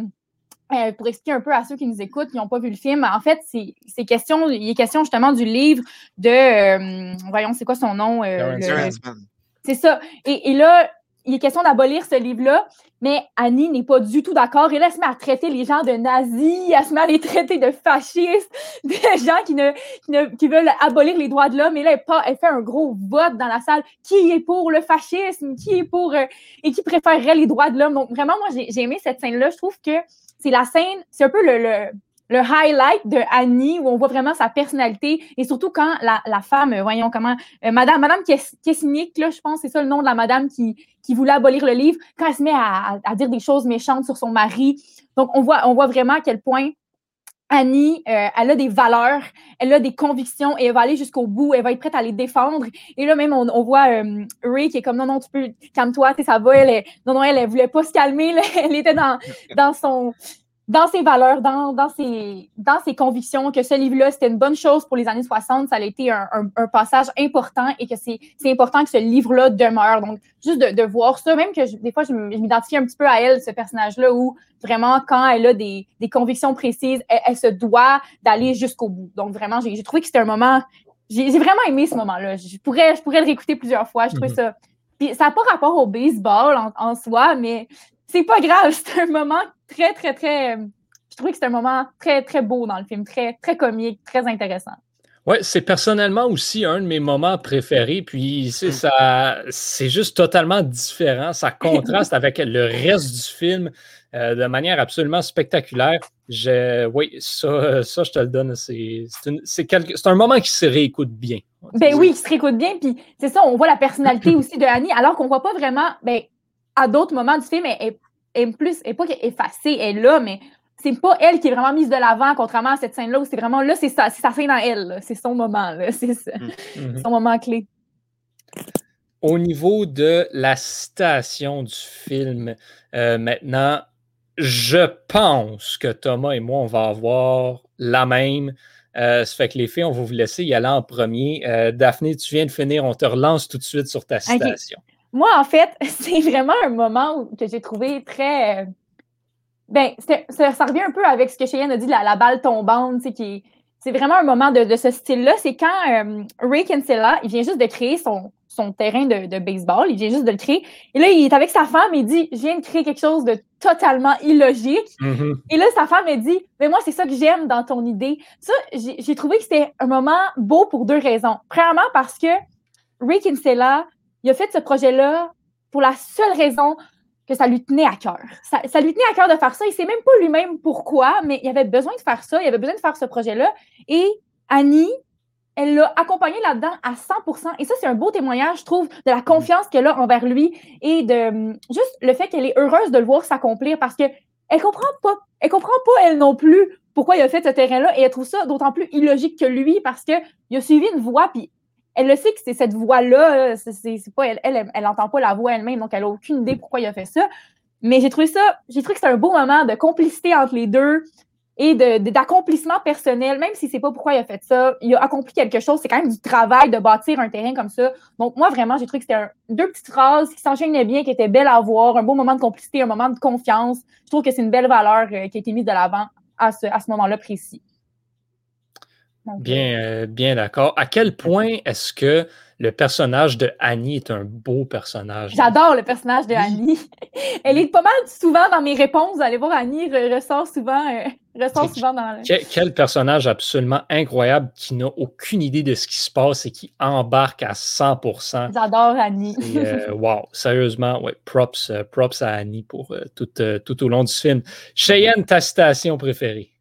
B: euh, pour expliquer un peu à ceux qui nous écoutent, qui n'ont pas vu le film, en fait, c'est question, il est question justement du livre de, euh, voyons, c'est quoi son nom? c'est ça. Et, et, là, il est question d'abolir ce livre-là, mais Annie n'est pas du tout d'accord. Elle se met à traiter les gens de nazis, elle se met à les traiter de fascistes, de gens qui, ne, qui, veulent abolir les droits de l'homme. Et là, elle, elle, fait un gros vote dans la salle. Qui est pour le fascisme? Qui est pour... Euh, et qui préférerait les droits de l'homme? Donc, vraiment, moi, j'ai aimé cette scène-là. Je trouve que c'est la scène, c'est un peu le le highlight de Annie, où on voit vraiment sa personnalité, et surtout quand la, la femme, euh, voyons comment, euh, Madame, Madame là, je pense, c'est ça le nom de la madame qui, qui voulait abolir le livre, quand elle se met à, à, dire des choses méchantes sur son mari. Donc, on voit, on voit vraiment à quel point Annie, euh, elle a des valeurs, elle a des convictions et elle va aller jusqu'au bout, elle va être prête à les défendre. Et là, même, on, on voit Ray qui est comme non, non, tu peux, calme-toi, ça va, elle est, non, non, elle, elle voulait pas se calmer, elle était dans, dans son, dans ses valeurs, dans, dans, ses, dans ses convictions, que ce livre-là, c'était une bonne chose pour les années 60, ça a été un, un, passage important et que c'est important que ce livre-là demeure. Donc, juste de, de, voir ça, même que des fois, je m'identifie un petit peu à elle, ce personnage-là, où vraiment, quand elle a des, des convictions précises, elle, se doit d'aller jusqu'au bout. Donc, vraiment, j'ai trouvé que c'était un moment... J'ai vraiment aimé ce moment-là. Je pourrais, je pourrais le réécouter plusieurs fois. Je trouvais mm-hmm. ça... Puis ça n'a pas rapport au baseball en, en soi, mais c'est pas grave, c'est un moment très, très, très. Je trouvais que c'est un moment très, très beau dans le film, très, très comique, très intéressant.
A: Oui, c'est personnellement aussi un de mes moments préférés. Puis c'est mmh. ça, c'est juste totalement différent. Ça contraste avec le reste du film euh, de manière absolument spectaculaire. Je, oui, ça, ça, je te le donne. C'est, c'est, un moment qui se réécoute bien.
B: Ben oui, qui se réécoute bien. Puis c'est ça, on voit la personnalité aussi de Annie, alors qu'on ne voit pas vraiment, ben, à d'autres moments du film, elle, est plus, elle n'est pas effacée, elle est là, mais c'est pas elle qui est vraiment mise de l'avant, contrairement à cette scène-là où c'est vraiment là, c'est ça, c'est sa scène à elle, c'est son moment, c'est mm. son moment clé.
A: Au niveau de la citation du film, euh, maintenant, je pense que Thomas et moi, on va avoir la même. Euh, ça fait que les filles, on va vous laisser y aller en premier. Euh, Daphné, tu viens de finir, on te relance tout de suite sur ta citation.
B: Moi, en fait, c'est vraiment un moment que j'ai trouvé très ben, ça, ça, revient un peu avec ce que Cheyenne a dit, la, la balle tombante, qui c'est vraiment un moment de, de ce style-là. C'est quand euh, Ray Kinsella, il vient juste de créer son, son terrain de, de, baseball, il vient juste de le créer. Et là, il est avec sa femme et il dit Je viens de créer quelque chose de totalement illogique. Mm-hmm. Et là, sa femme, elle dit Mais moi, c'est ça que j'aime dans ton idée. Ça, j'ai trouvé que c'était un moment beau pour deux raisons. Premièrement, parce que Ray Kinsella, il a fait ce projet-là pour la seule raison que ça lui tenait à cœur. Ça, lui tenait à cœur de faire ça. Il ne sait même pas lui-même pourquoi, mais il avait besoin de faire ça. Il avait besoin de faire ce projet-là. Et Annie, elle l'a accompagné là-dedans à 100% Et ça, c'est un beau témoignage, je trouve, de la confiance qu'elle a envers lui et de hum, juste le fait qu'elle est heureuse de le voir s'accomplir parce que elle comprend pas. Elle comprend pas, elle non plus, pourquoi il a fait ce terrain-là et elle trouve ça d'autant plus illogique que lui parce qu'il a suivi une voie puis elle le sait que c'est cette voix-là, c'est pas elle, elle, n'entend pas la voix elle-même, donc elle n'a aucune idée pourquoi il a fait ça. Mais j'ai trouvé ça, j'ai trouvé que c'était un beau moment de complicité entre les deux et d'accomplissement personnel, même si c'est pas pourquoi il a fait ça, il a accompli quelque chose. C'est quand même du travail de bâtir un terrain comme ça. Donc moi vraiment, j'ai trouvé que c'était deux petites phrases qui s'enchaînaient bien, qui étaient belles à voir, un beau moment de complicité, un moment de confiance. Je trouve que c'est une belle valeur euh, qui a été mise de l'avant à ce, à ce moment-là précis.
A: Bien, euh, bien d'accord. À quel point est-ce que le personnage de Annie est un beau personnage?
B: J'adore le personnage de Annie. Elle est pas mal souvent dans mes réponses. Vous allez voir, Annie ressort souvent, euh, ressort souvent dans
A: le... Quel, personnage absolument incroyable qui n'a aucune idée de ce qui se passe et qui embarque à 100%.
B: J'adore Annie.
A: Euh, wow, sérieusement, ouais, props, props à Annie pour tout, tout au long du film. Cheyenne, ta citation préférée?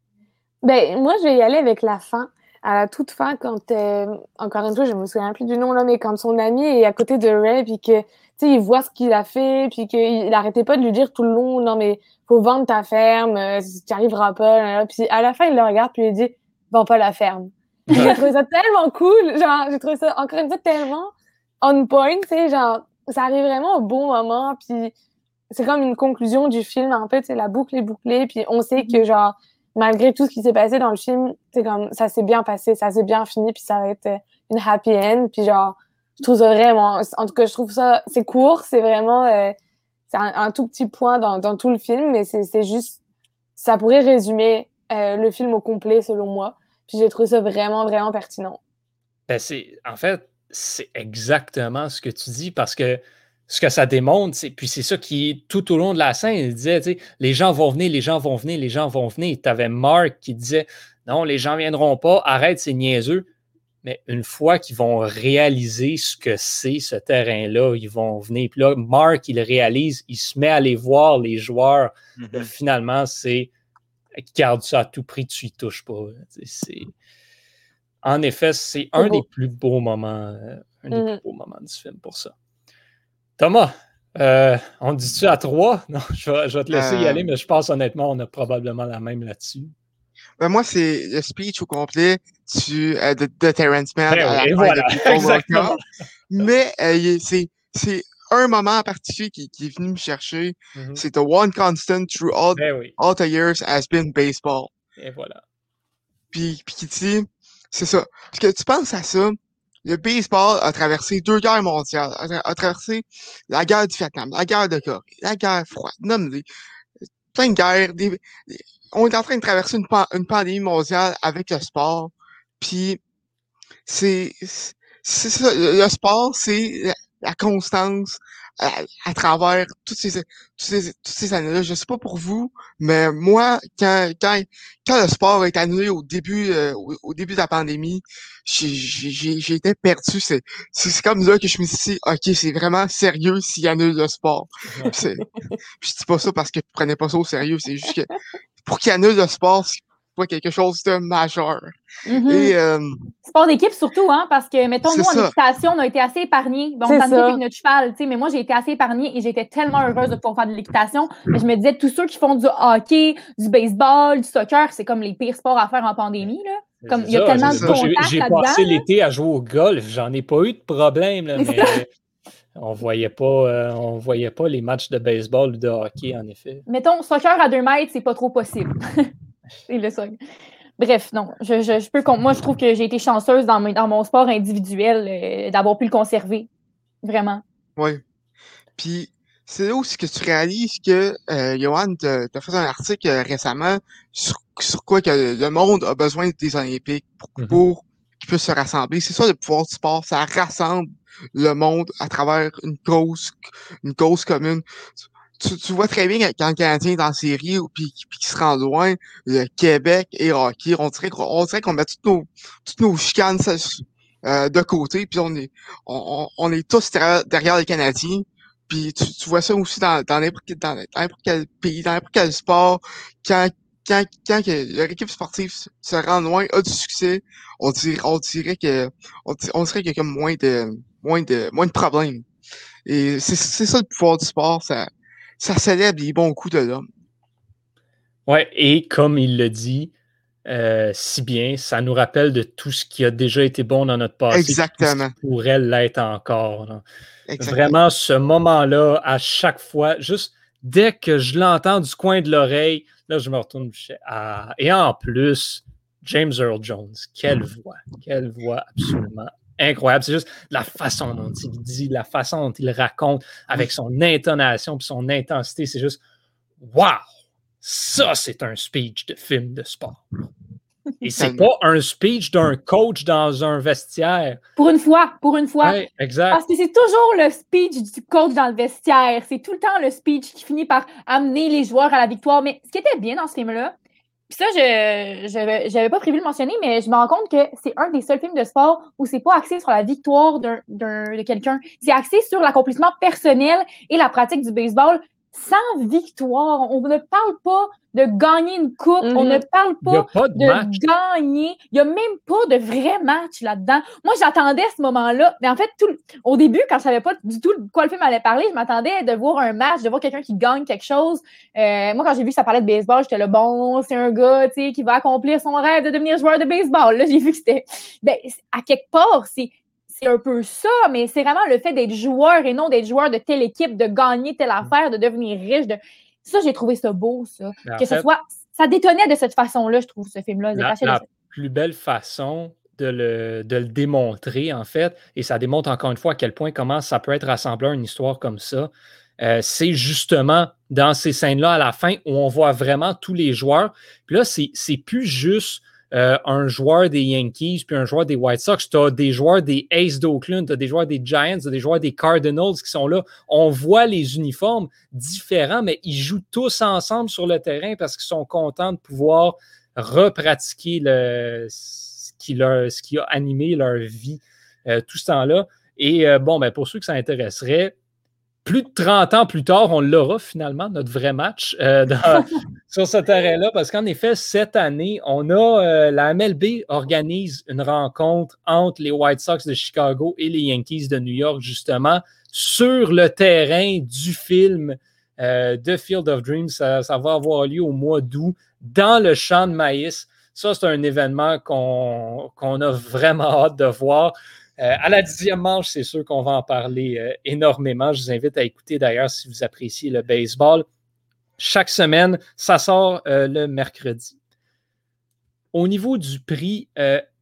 D: Ben, moi, je vais y aller avec la fin à la toute fin, quand, euh, encore une fois, je me souviens plus du nom là, mais quand son ami est à côté de Ray, puis que, tu sais, il voit ce qu'il a fait, puis qu'il arrêtait pas de lui dire tout le long, non, mais faut vendre ta ferme, euh, tu arriveras pas, là, puis à la fin, il le regarde, puis il dit, vends pas la ferme. j'ai trouvé ça tellement cool, genre, j'ai trouvé ça, encore une fois, tellement on point, tu sais, genre, ça arrive vraiment au bon moment, puis c'est comme une conclusion du film, en fait, c'est la boucle est bouclée, puis on sait que, genre, malgré tout ce qui s'est passé dans le film, c'est comme ça s'est bien passé, ça s'est bien fini, puis ça va être une happy end. Puis genre, je trouve ça vraiment, en tout cas, je trouve ça, c'est court, c'est vraiment, euh, c'est un, tout petit point dans, dans tout le film, mais c'est juste, ça pourrait résumer euh, le film au complet selon moi. Puis j'ai trouvé ça vraiment, vraiment pertinent.
A: Ben c'est, en fait, c'est exactement ce que tu dis parce que ce que ça démontre, puis c'est ça qui est tout au long de la scène, il disait, les gens vont venir, les gens vont venir, les gens vont venir. Tu avais Mark qui disait, non, les gens ne viendront pas, arrête, c'est niaiseux. Mais une fois qu'ils vont réaliser ce que c'est ce terrain-là, ils vont venir. Puis là, Mark, il réalise, il se met à aller voir les joueurs. Mm-hmm. Finalement, c'est garde ça à tout prix, tu y touches pas. En effet, c'est un des plus beaux moments, euh, un des mm-hmm. plus beaux moments du film pour ça. Thomas, euh, on dit-tu à trois? Non, je vais, te laisser y aller, euh. mais je pense honnêtement, on a probablement la même là-dessus.
C: Ben moi, c'est le speech au complet euh, de, de, Terrence Mann.
A: Ben voilà, exactement.
C: Mais c'est un moment en particulier qui, qui, est venu me chercher. Mm-hmm. C'est The One Constant Through All, ben all the Years Has Been Baseball.
A: Et voilà.
C: Puis, puis qui dit, c'est ça. Parce que tu penses à ça, le baseball a traversé deux guerres mondiales, a, traversé la guerre du Vietnam, la guerre de Corée, la guerre froide, nomme plein de guerres. on est en train de traverser une, pandémie mondiale avec le sport. Puis c'est le sport, c'est la, constance à, travers toutes ces, toutes ces, toutes ces années-là. Je sais pas pour vous, mais moi, quand, quand, quand le sport est annulé au début, euh, au, début de la pandémie, j'ai été perdu. C'est, c'est comme là que je me suis dit, OK, c'est vraiment sérieux s'il annule le sport. je dis pas ça parce que je prenais pas ça au sérieux. C'est juste que pour qu'il annule le sport, quelque chose de majeur.
B: Mm-hmm. Et, euh, Sport d'équipe surtout, hein, parce que, mettons, nous, en équitation, on a été assez épargnés. Bon, on avec notre cheval, mais moi, j'ai été assez épargnée et j'étais tellement heureuse de pouvoir faire de l'équitation. Mais je me disais, tous ceux qui font du hockey, du baseball, du soccer, c'est comme les pires sports à faire en pandémie. Là. Comme, il y a tellement de contacts
A: J'ai passé l'été à jouer au golf, j'en ai pas eu de problème, là, mais on voyait pas, euh, on voyait pas les matchs de baseball ou de hockey, en effet.
B: Mettons, soccer à deux mètres, c'est pas trop possible. Bref, non. Je, je, peux, moi, je trouve que j'ai été chanceuse dans, dans mon sport individuel euh, d'avoir pu le conserver. Vraiment.
C: Oui. Puis, c'est là aussi que tu réalises que, euh, Johan, tu as fait un article euh, récemment sur, quoi que le monde a besoin des Olympiques pour, mm-hmm. pour qu'ils puissent se rassembler. C'est ça le pouvoir du sport, ça rassemble le monde à travers une cause, une cause commune tu, vois très bien quand le Canadien est dans la série ou puis, qu'il se rend loin, le Québec et hockey, on dirait qu'on dirait qu'on met toutes nos, toutes nos chicanes euh, de côté, puis on est on, on est tous derrière, les Canadiens. Puis tu, tu, vois ça aussi dans dans n'importe quel pays, dans n'importe quel sport, quand quand, quand leur équipe sportive se rend loin, a du succès, on dirait, on dirait que on, on dirait qu'il y a comme moins de moins de moins de problèmes. Et c'est ça le pouvoir du sport, ça ça célèbre les bons coups de l'homme.
A: Ouais, et comme il le dit euh, si bien, ça nous rappelle de tout ce qui a déjà été bon dans notre passé.
C: Exactement.
A: Qui pourrait l'être encore. Vraiment, ce moment-là, à chaque fois, juste dès que je l'entends du coin de l'oreille, là, je me retourne. Ah, et en plus, James Earl Jones, quelle voix, quelle voix absolument incroyable. C'est juste la façon dont il dit, la façon dont il raconte avec son intonation et son intensité. C'est juste Wow! Ça, c'est un speech de film de sport. Et c'est pas un speech d'un coach dans un vestiaire.
B: Pour une fois, pour une fois.
A: exact.
B: Parce que c'est toujours le speech du coach dans le vestiaire. C'est tout le temps le speech qui finit par amener les joueurs à la victoire. Mais ce qui était bien dans ce film-là, puis ça, je n'avais pas prévu de le mentionner, mais je me rends compte que c'est un des seuls films de sport où c'est pas axé sur la victoire d'un, de quelqu'un. C'est axé sur l'accomplissement personnel et la pratique du baseball sans victoire. On ne parle pas de gagner une coupe, on ne mm-hmm. parle pas, de, gagner. Il n'y a même pas de vrai match là-dedans. Moi, j'attendais ce moment-là, mais en fait, tout, au début, quand je ne savais pas du tout de quoi le film allait parler, je m'attendais de voir un match, de voir quelqu'un qui gagne quelque chose. Euh, moi, quand j'ai vu que ça parlait de baseball, j'étais là, bon, c'est un gars qui va accomplir son rêve de devenir joueur de baseball. Là, j'ai vu que c'était. Ben, à quelque part, c'est c'est un peu ça, mais c'est vraiment le fait d'être joueur et non d'être joueur de telle équipe, de gagner telle mm. affaire, de devenir riche. De... Ça, j'ai trouvé ça beau, ça. que ce soit. Ça détonnait de cette façon-là, je trouve, ce film-là.
A: La, plus belle façon de le, de le, démontrer, en fait, et ça démontre encore une fois à quel point comment ça peut être rassembleur une histoire comme ça. Euh, c'est justement dans ces scènes-là à la fin où on voit vraiment tous les joueurs. Puis là, c'est plus juste euh, un joueur des Yankees puis un joueur des White Sox. Tu as des joueurs des Aces d'Oakland, tu as des joueurs des Giants, tu as des joueurs des Cardinals qui sont là. On voit les uniformes différents, mais ils jouent tous ensemble sur le terrain parce qu'ils sont contents de pouvoir repratiquer le, ce, qui leur, ce qui a animé leur vie euh, tout ce temps-là. Et euh, bon, ben, pour ceux que ça intéresserait, plus de 30 ans plus tard, on l'aura finalement, notre vrai match euh, sur ce terrain-là, parce qu'en effet, cette année, on a euh, la MLB organise une rencontre entre les White Sox de Chicago et les Yankees de New York, justement, sur le terrain du film euh, The Field of Dreams. Ça, va avoir lieu au mois d'août dans le champ de maïs. Ça, c'est un événement qu'on a vraiment hâte de voir. Euh, à la dixième manche, c'est sûr qu'on va en parler euh, énormément. Je vous invite à écouter d'ailleurs si vous appréciez le baseball. Chaque semaine, ça sort euh, le mercredi. Au niveau du prix,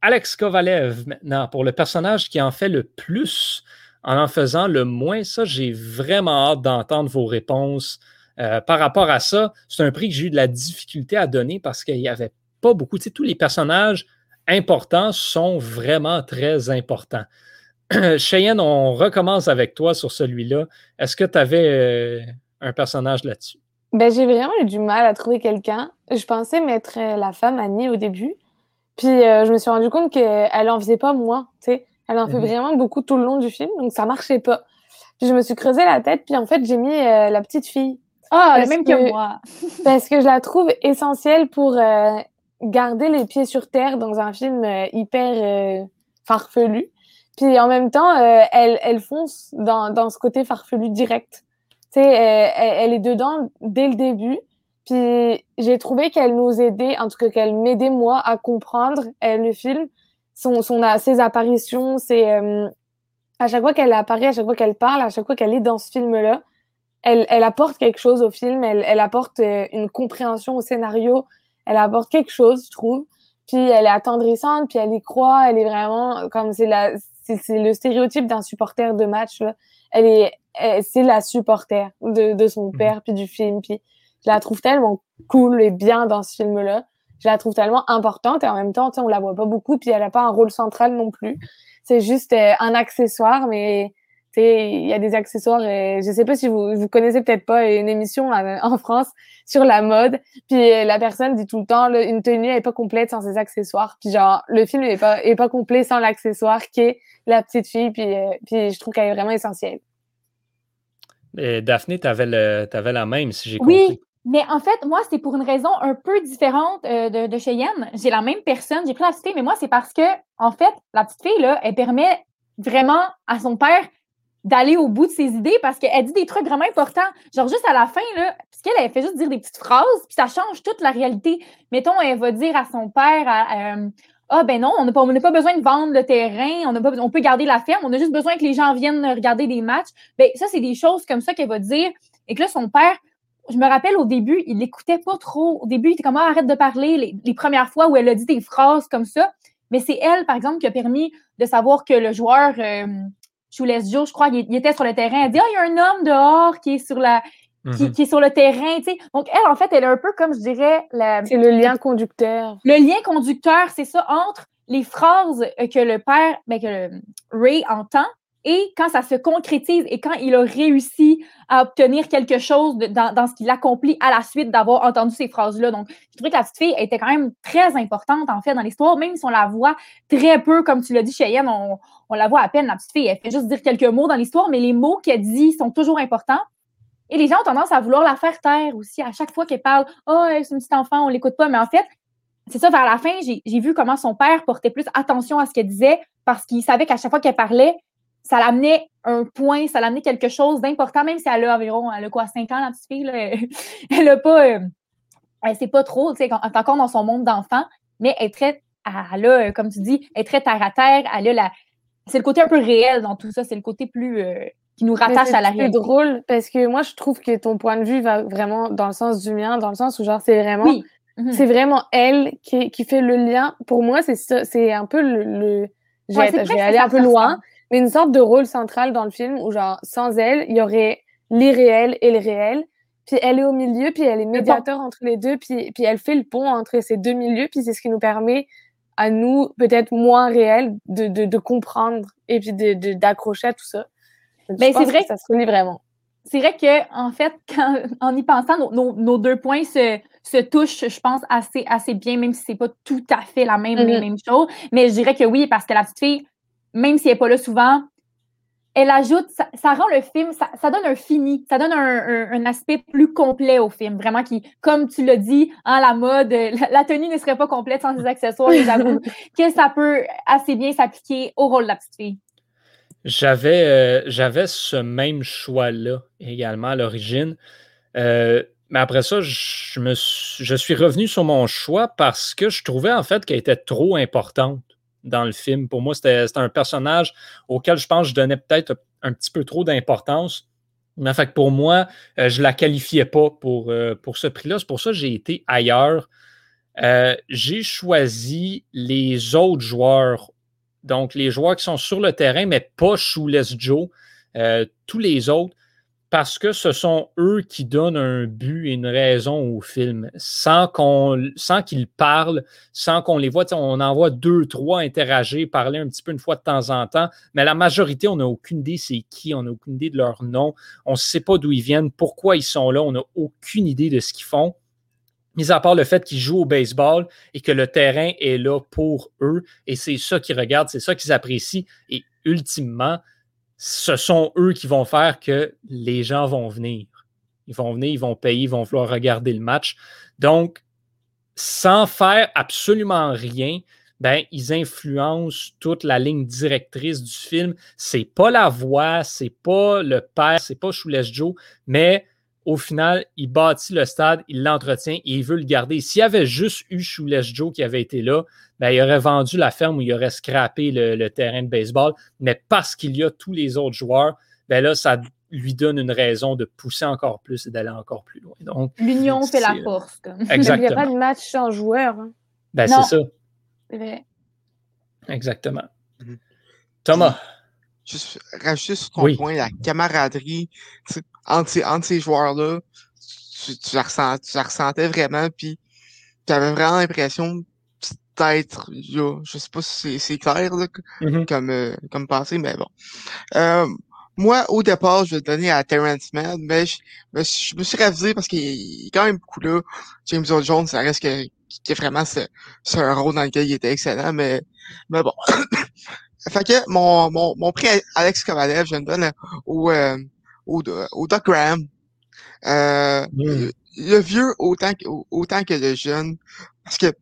A: Alex Kovalev maintenant, pour le personnage qui en fait le plus en en faisant le moins, ça, j'ai vraiment hâte d'entendre vos réponses par rapport à ça. C'est un prix que j'ai eu de la difficulté à donner parce qu'il n'y avait pas beaucoup. Tu sais, tous les personnages importants sont vraiment très importants. Cheyenne, on recommence avec toi sur celui-là. Est-ce que tu avais euh, un personnage là-dessus?
D: Ben, j'ai vraiment eu du mal à trouver quelqu'un. Je pensais mettre euh, la femme Annie au début. Puis je me suis rendu compte qu'elle en faisait pas moins. sais. Elle en fait mhm. vraiment beaucoup tout le long du film, donc ça marchait pas. Puis je me suis creusé la tête, puis en fait, j'ai mis la petite fille.
B: Ah, même que, moi.
D: parce que je la trouve essentielle pour garder les pieds sur terre dans un film hyper farfelu. Puis en même temps, euh, elle, elle fonce dans, dans ce côté farfelu direct. Tu sais, elle, elle, est dedans dès le début. Puis j'ai trouvé qu'elle nous aidait, en tout cas qu'elle m'aidait moi à comprendre euh, le film, son, son, ses apparitions, ses, euh, à chaque fois qu'elle apparaît, à chaque fois qu'elle parle, à chaque fois qu'elle est dans ce film-là, elle, elle apporte quelque chose au film, elle, elle apporte une compréhension au scénario, elle apporte quelque chose, je trouve. Puis elle est attendrissante, puis elle y croit, elle est vraiment comme c'est la c'est le stéréotype d'un supporter de match. Là. Elle est, c'est la supporter de, de son mhm. père puis du film. Puis je la trouve tellement cool et bien dans ce film-là. Je la trouve tellement importante et en même temps, on la voit pas beaucoup puis elle a pas un rôle central non plus. C'est juste euh, un accessoire, mais il y a des accessoires. Et je sais pas si vous, vous connaissez peut-être pas une émission en France sur la mode. Puis euh, la personne dit tout le temps, une tenue est pas complète sans ses accessoires. Puis genre, le film est pas est pas complet sans l'accessoire qui est la petite fille. Puis, euh, puis je trouve qu'elle est vraiment essentielle.
A: Et Daphné, tu avais, la même, si j'ai compris.
B: Oui, mais en fait, moi, c'est pour une raison un peu différente euh, de, de Cheyenne. J'ai la même personne, j'ai pris la petite fille, mais moi, c'est parce que, en fait, la petite fille, là, elle permet vraiment à son père d'aller au bout de ses idées parce qu'elle dit des trucs vraiment importants. Genre, juste à la fin, là, parce qu'elle, elle fait juste dire des petites phrases, puis ça change toute la réalité. Mettons, elle va dire à son père, euh, ah ben non, on n'a pas, pas besoin de vendre le terrain, on, pas, on peut garder la ferme, on a juste besoin que les gens viennent regarder des matchs. Ben ça, c'est des choses comme ça qu'elle va dire. Et que là, son père, je me rappelle au début, il l'écoutait pas trop. Au début, il était comme ah, arrête de parler les, premières fois où elle a dit des phrases comme ça. Mais c'est elle, par exemple, qui a permis de savoir que le joueur euh, Joe, je crois, il, était sur le terrain. Elle dit Ah, il y a un homme dehors qui est sur la. Qui, mhm. est sur le terrain, tu sais. Donc, elle, en fait, elle est un peu comme, je dirais, la...
D: C'est le lien conducteur.
B: Le lien conducteur, c'est ça, entre les phrases que le père, ben, que Ray entend et quand ça se concrétise et quand il a réussi à obtenir quelque chose dans, dans, ce qu'il accomplit à la suite d'avoir entendu ces phrases-là. Donc, je trouvais que la petite fille était quand même très importante, en fait, dans l'histoire, même si on la voit très peu, comme tu l'as dit, Cheyenne, on, on la voit à peine, la petite fille. Elle fait juste dire quelques mots dans l'histoire, mais les mots qu'elle dit sont toujours importants. Et les gens ont tendance à vouloir la faire taire aussi. À chaque fois qu'elle parle, oh, c'est une petite enfant, on l'écoute pas. Mais en fait, c'est ça, vers la fin, j'ai vu comment son père portait plus attention à ce qu'elle disait parce qu'il savait qu'à chaque fois qu'elle parlait, ça l'amenait un point, ça l'amenait quelque chose d'important, même si elle a environ, elle a quoi, 5 ans, la petite fille, elle n'a pas, euh, elle sait pas trop, tu sais, elle est encore dans son monde d'enfant, mais elle est très, elle a, euh, comme tu dis, elle est très terre à terre, elle a la, c'est le côté un peu réel dans tout ça, c'est le côté plus, euh, qui nous rattache à la réalité.
D: C'est drôle, parce que moi, je trouve que ton point de vue va vraiment dans le sens du mien, dans le sens où, genre, c'est vraiment, oui. Mhm. c'est vraiment elle qui, qui, fait le lien. Pour moi, c'est ça, c'est un peu le, le... je vais aller un peu loin, mais une sorte de rôle central dans le film où, genre, sans elle, il y aurait l'irréel et le réel. Puis elle est au milieu, puis elle est médiateur entre les deux, puis, puis elle fait le pont entre ces deux milieux, puis c'est ce qui nous permet à nous, peut-être moins réels, de, de, de, comprendre et puis d'accrocher à tout ça.
B: Mais c'est vrai
D: que ça se relie vraiment.
B: C'est vrai que en fait, quand, en y pensant, nos, nos, deux points se, se, touchent, je pense, assez, assez bien, même si c'est pas tout à fait la même, les mm-hmm. mêmes choses. Mais je dirais que oui, parce que la petite fille, même si elle n'est pas là souvent, elle ajoute, ça, rend le film, ça, donne un fini, ça donne un, aspect plus complet au film. Vraiment, qui, comme tu l'as dit, en la mode, la, tenue ne serait pas complète sans ses accessoires. j'avoue que ça peut assez bien s'appliquer au rôle de la petite fille?
A: J'avais, euh, j'avais ce même choix-là également à l'origine. Euh, mais après ça, je, me je suis revenu sur mon choix parce que je trouvais en fait qu'elle était trop importante dans le film. Pour moi, c'était un personnage auquel je pense que je donnais peut-être un petit peu trop d'importance. Mais fait pour moi, euh, je ne la qualifiais pas pour, euh, pour ce prix-là. C'est pour ça que j'ai été ailleurs. Euh, j'ai choisi les autres joueurs. Donc, les joueurs qui sont sur le terrain, mais pas Shoeless Joe. tous les autres. Parce que ce sont eux qui donnent un but et une raison au film, sans qu'on, sans qu'ils parlent, sans qu'on les voit. On en voit deux, trois interagir, parler un petit peu une fois de temps en temps, mais la majorité, on n'a aucune idée c'est qui, on n'a aucune idée de leur nom, on ne sait pas d'où ils viennent, pourquoi ils sont là, on n'a aucune idée de ce qu'ils font. Mis à part le fait qu'ils jouent au baseball et que le terrain est là pour eux, et c'est ça qu'ils regardent, c'est ça qu'ils apprécient, et ultimement, ce sont eux qui vont faire que les gens vont venir. Ils vont venir, ils vont payer, ils vont vouloir regarder le match. Donc, sans faire absolument rien, ben, ils influencent toute la ligne directrice du film. C'est pas la voix, c'est pas le père, c'est pas Choules Joe, mais au final, il bâtit le stade, il l'entretient et il veut le garder. S'il y avait juste eu Choules Joe qui avait été là, ben, il aurait vendu la ferme ou il aurait scrappé le, terrain de baseball. Mais parce qu'il y a tous les autres joueurs, ben là, ça lui donne une raison de pousser encore plus et d'aller encore plus loin. Donc,
B: L'union fait la force.
A: Exactement.
D: Il n'y a pas de match sans joueur. Hein.
A: Ben, c'est ça.
B: C'est
A: Exactement. Mhm. Thomas.
C: Juste, rajouter sur ton point, la camaraderie entre ces, entre ces joueurs-là, tu, tu, la ressens, tu la ressentais vraiment, puis tu avais vraiment l'impression peut-être, je sais pas si c'est clair là,
A: mm-hmm.
C: comme, euh, comme pensée, mais bon. Euh, moi, au départ, je vais donner à Terrence Mann, mais je, je, me suis ravisé parce qu'il est quand même beaucoup là. James Earl Jones, ça reste que, que vraiment c'est un rôle dans lequel il était excellent, mais, mais bon. Fait que mon, mon, mon prix Alex Kovalev, je le donne au, euh, au, au Doc Graham. Euh,
A: mm.
C: le, vieux autant que, autant que le jeune. Parce que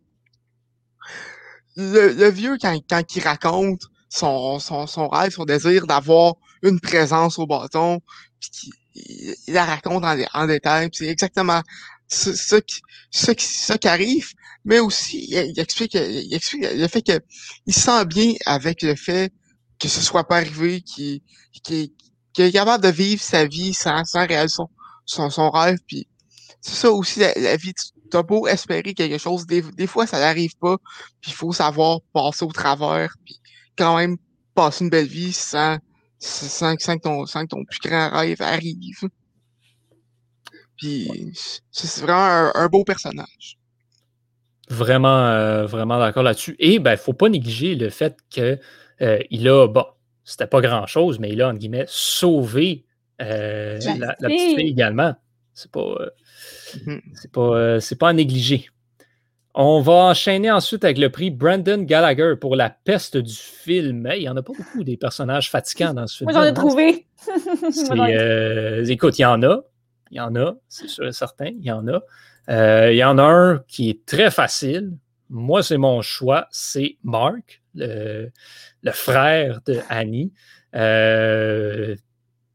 C: le, le vieux, quand, quand il raconte son, son, son rêve, son désir d'avoir une présence au bâton, puis il, il, la raconte en, en détail, c'est exactement ce, qui, ce, qui, ce qui arrive mais aussi il, explique, il explique le fait qu'il se sent bien avec le fait que ce soit pas arrivé, qu'il qu est capable de vivre sa vie sans, sans réaliser son, son, rêve. Puis c'est ça aussi la, vie. T'as beau espérer quelque chose, des, des fois ça n'arrive pas, puis il faut savoir passer au travers, puis quand même passer une belle vie sans, sans, sans, que, ton, sans que ton plus grand rêve arrive. Puis c'est vraiment un beau personnage.
A: Vraiment, euh, vraiment d'accord là-dessus. Et il ben, faut pas négliger le fait qu'il euh, a, bon, c'était pas grand-chose, mais il a, en guillemets, sauvé euh, la, petite fille également. C'est pas, mmh. c'est pas, c'est pas à négliger. On va enchaîner ensuite avec le prix Brandon Gallagher pour la peste du film. il n'y en a pas beaucoup des personnages fatigants dans ce film.
B: Moi, j'en ai trouvé.
A: écoute, il y en a. Il y en a, c'est sûr et certain. Il y en a. Euh, il y en a un qui est très facile. Moi, c'est mon choix. C'est Mark, le, frère de Annie, euh,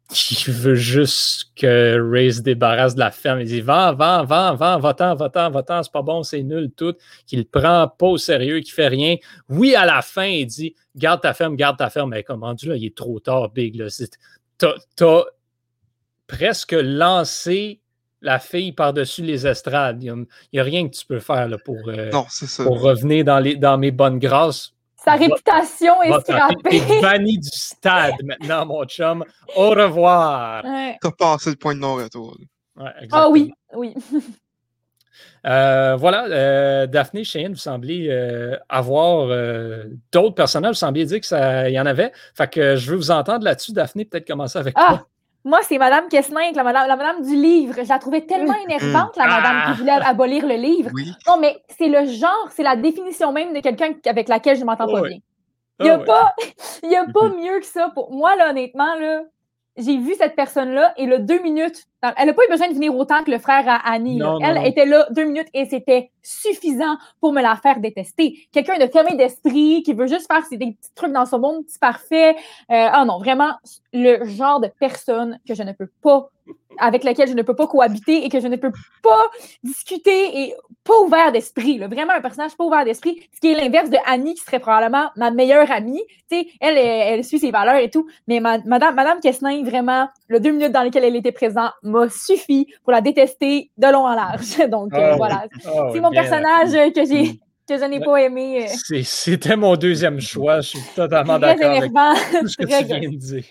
A: qui veut juste que Ray se débarrasse de la ferme. Il dit Va, va, va, va, va-t'en, va-t'en, va-t'en, c'est pas bon, c'est nul, tout. Qu'il prend pas au sérieux, qu'il fait rien. Oui, à la fin, il dit Garde ta ferme, garde ta ferme. Mais comment là, il est trop tard, Big. T'as presque lancé la fille par-dessus les estrades. Il n'y a, rien que tu peux faire là, pour, euh, pour revenir dans, les, dans mes bonnes grâces.
B: Sa réputation est scrapée.
A: est banni du stade maintenant, mon chum. Au revoir.
C: Ouais. T'as passé le point de non-retour.
B: ah oui, oui.
A: Euh, voilà, euh, Daphné, Cheyenne, vous semblez avoir d'autres personnages, vous semblez dire qu'il y en avait. Fait que je veux vous entendre là-dessus. Daphné, peut-être commencer avec
B: ah!
A: toi.
B: Moi, c'est Madame Kessling, la madame, la madame du livre. Je la trouvais tellement mm. énervante, la madame qui voulait ah. abolir le livre. Non, mais c'est le genre, c'est la définition même de quelqu'un avec laquelle je ne m'entends pas bien. Il n'y a, pas, il y a pas mieux que ça. Pour moi, là, honnêtement, là, j'ai vu cette personne-là et le deux minutes, elle n'a pas eu besoin de venir autant que le frère à Annie. elle était là deux minutes et c'était suffisant pour me la faire détester. Quelqu'un de fermé d'esprit qui veut juste faire des petits trucs dans son monde petit parfait. Euh, ah non, vraiment le genre de personne que je ne peux pas avec laquelle je ne peux pas cohabiter et que je ne peux pas discuter et pas ouvert d'esprit. Vraiment un personnage pas ouvert d'esprit, ce qui est l'inverse de Annie, qui serait probablement ma meilleure amie. sais, elle, elle, suit ses valeurs et tout. Mais Madame, Madame vraiment, le deux minutes dans lesquelles elle était présente m'a suffi pour la détester de long en large. Donc euh, ah voilà. Ah c'est mon personnage que j'ai que je n'ai pas aimé.
A: Euh. C'était mon deuxième choix. Je suis totalement d'accord avec tout ce que tu viens de dire.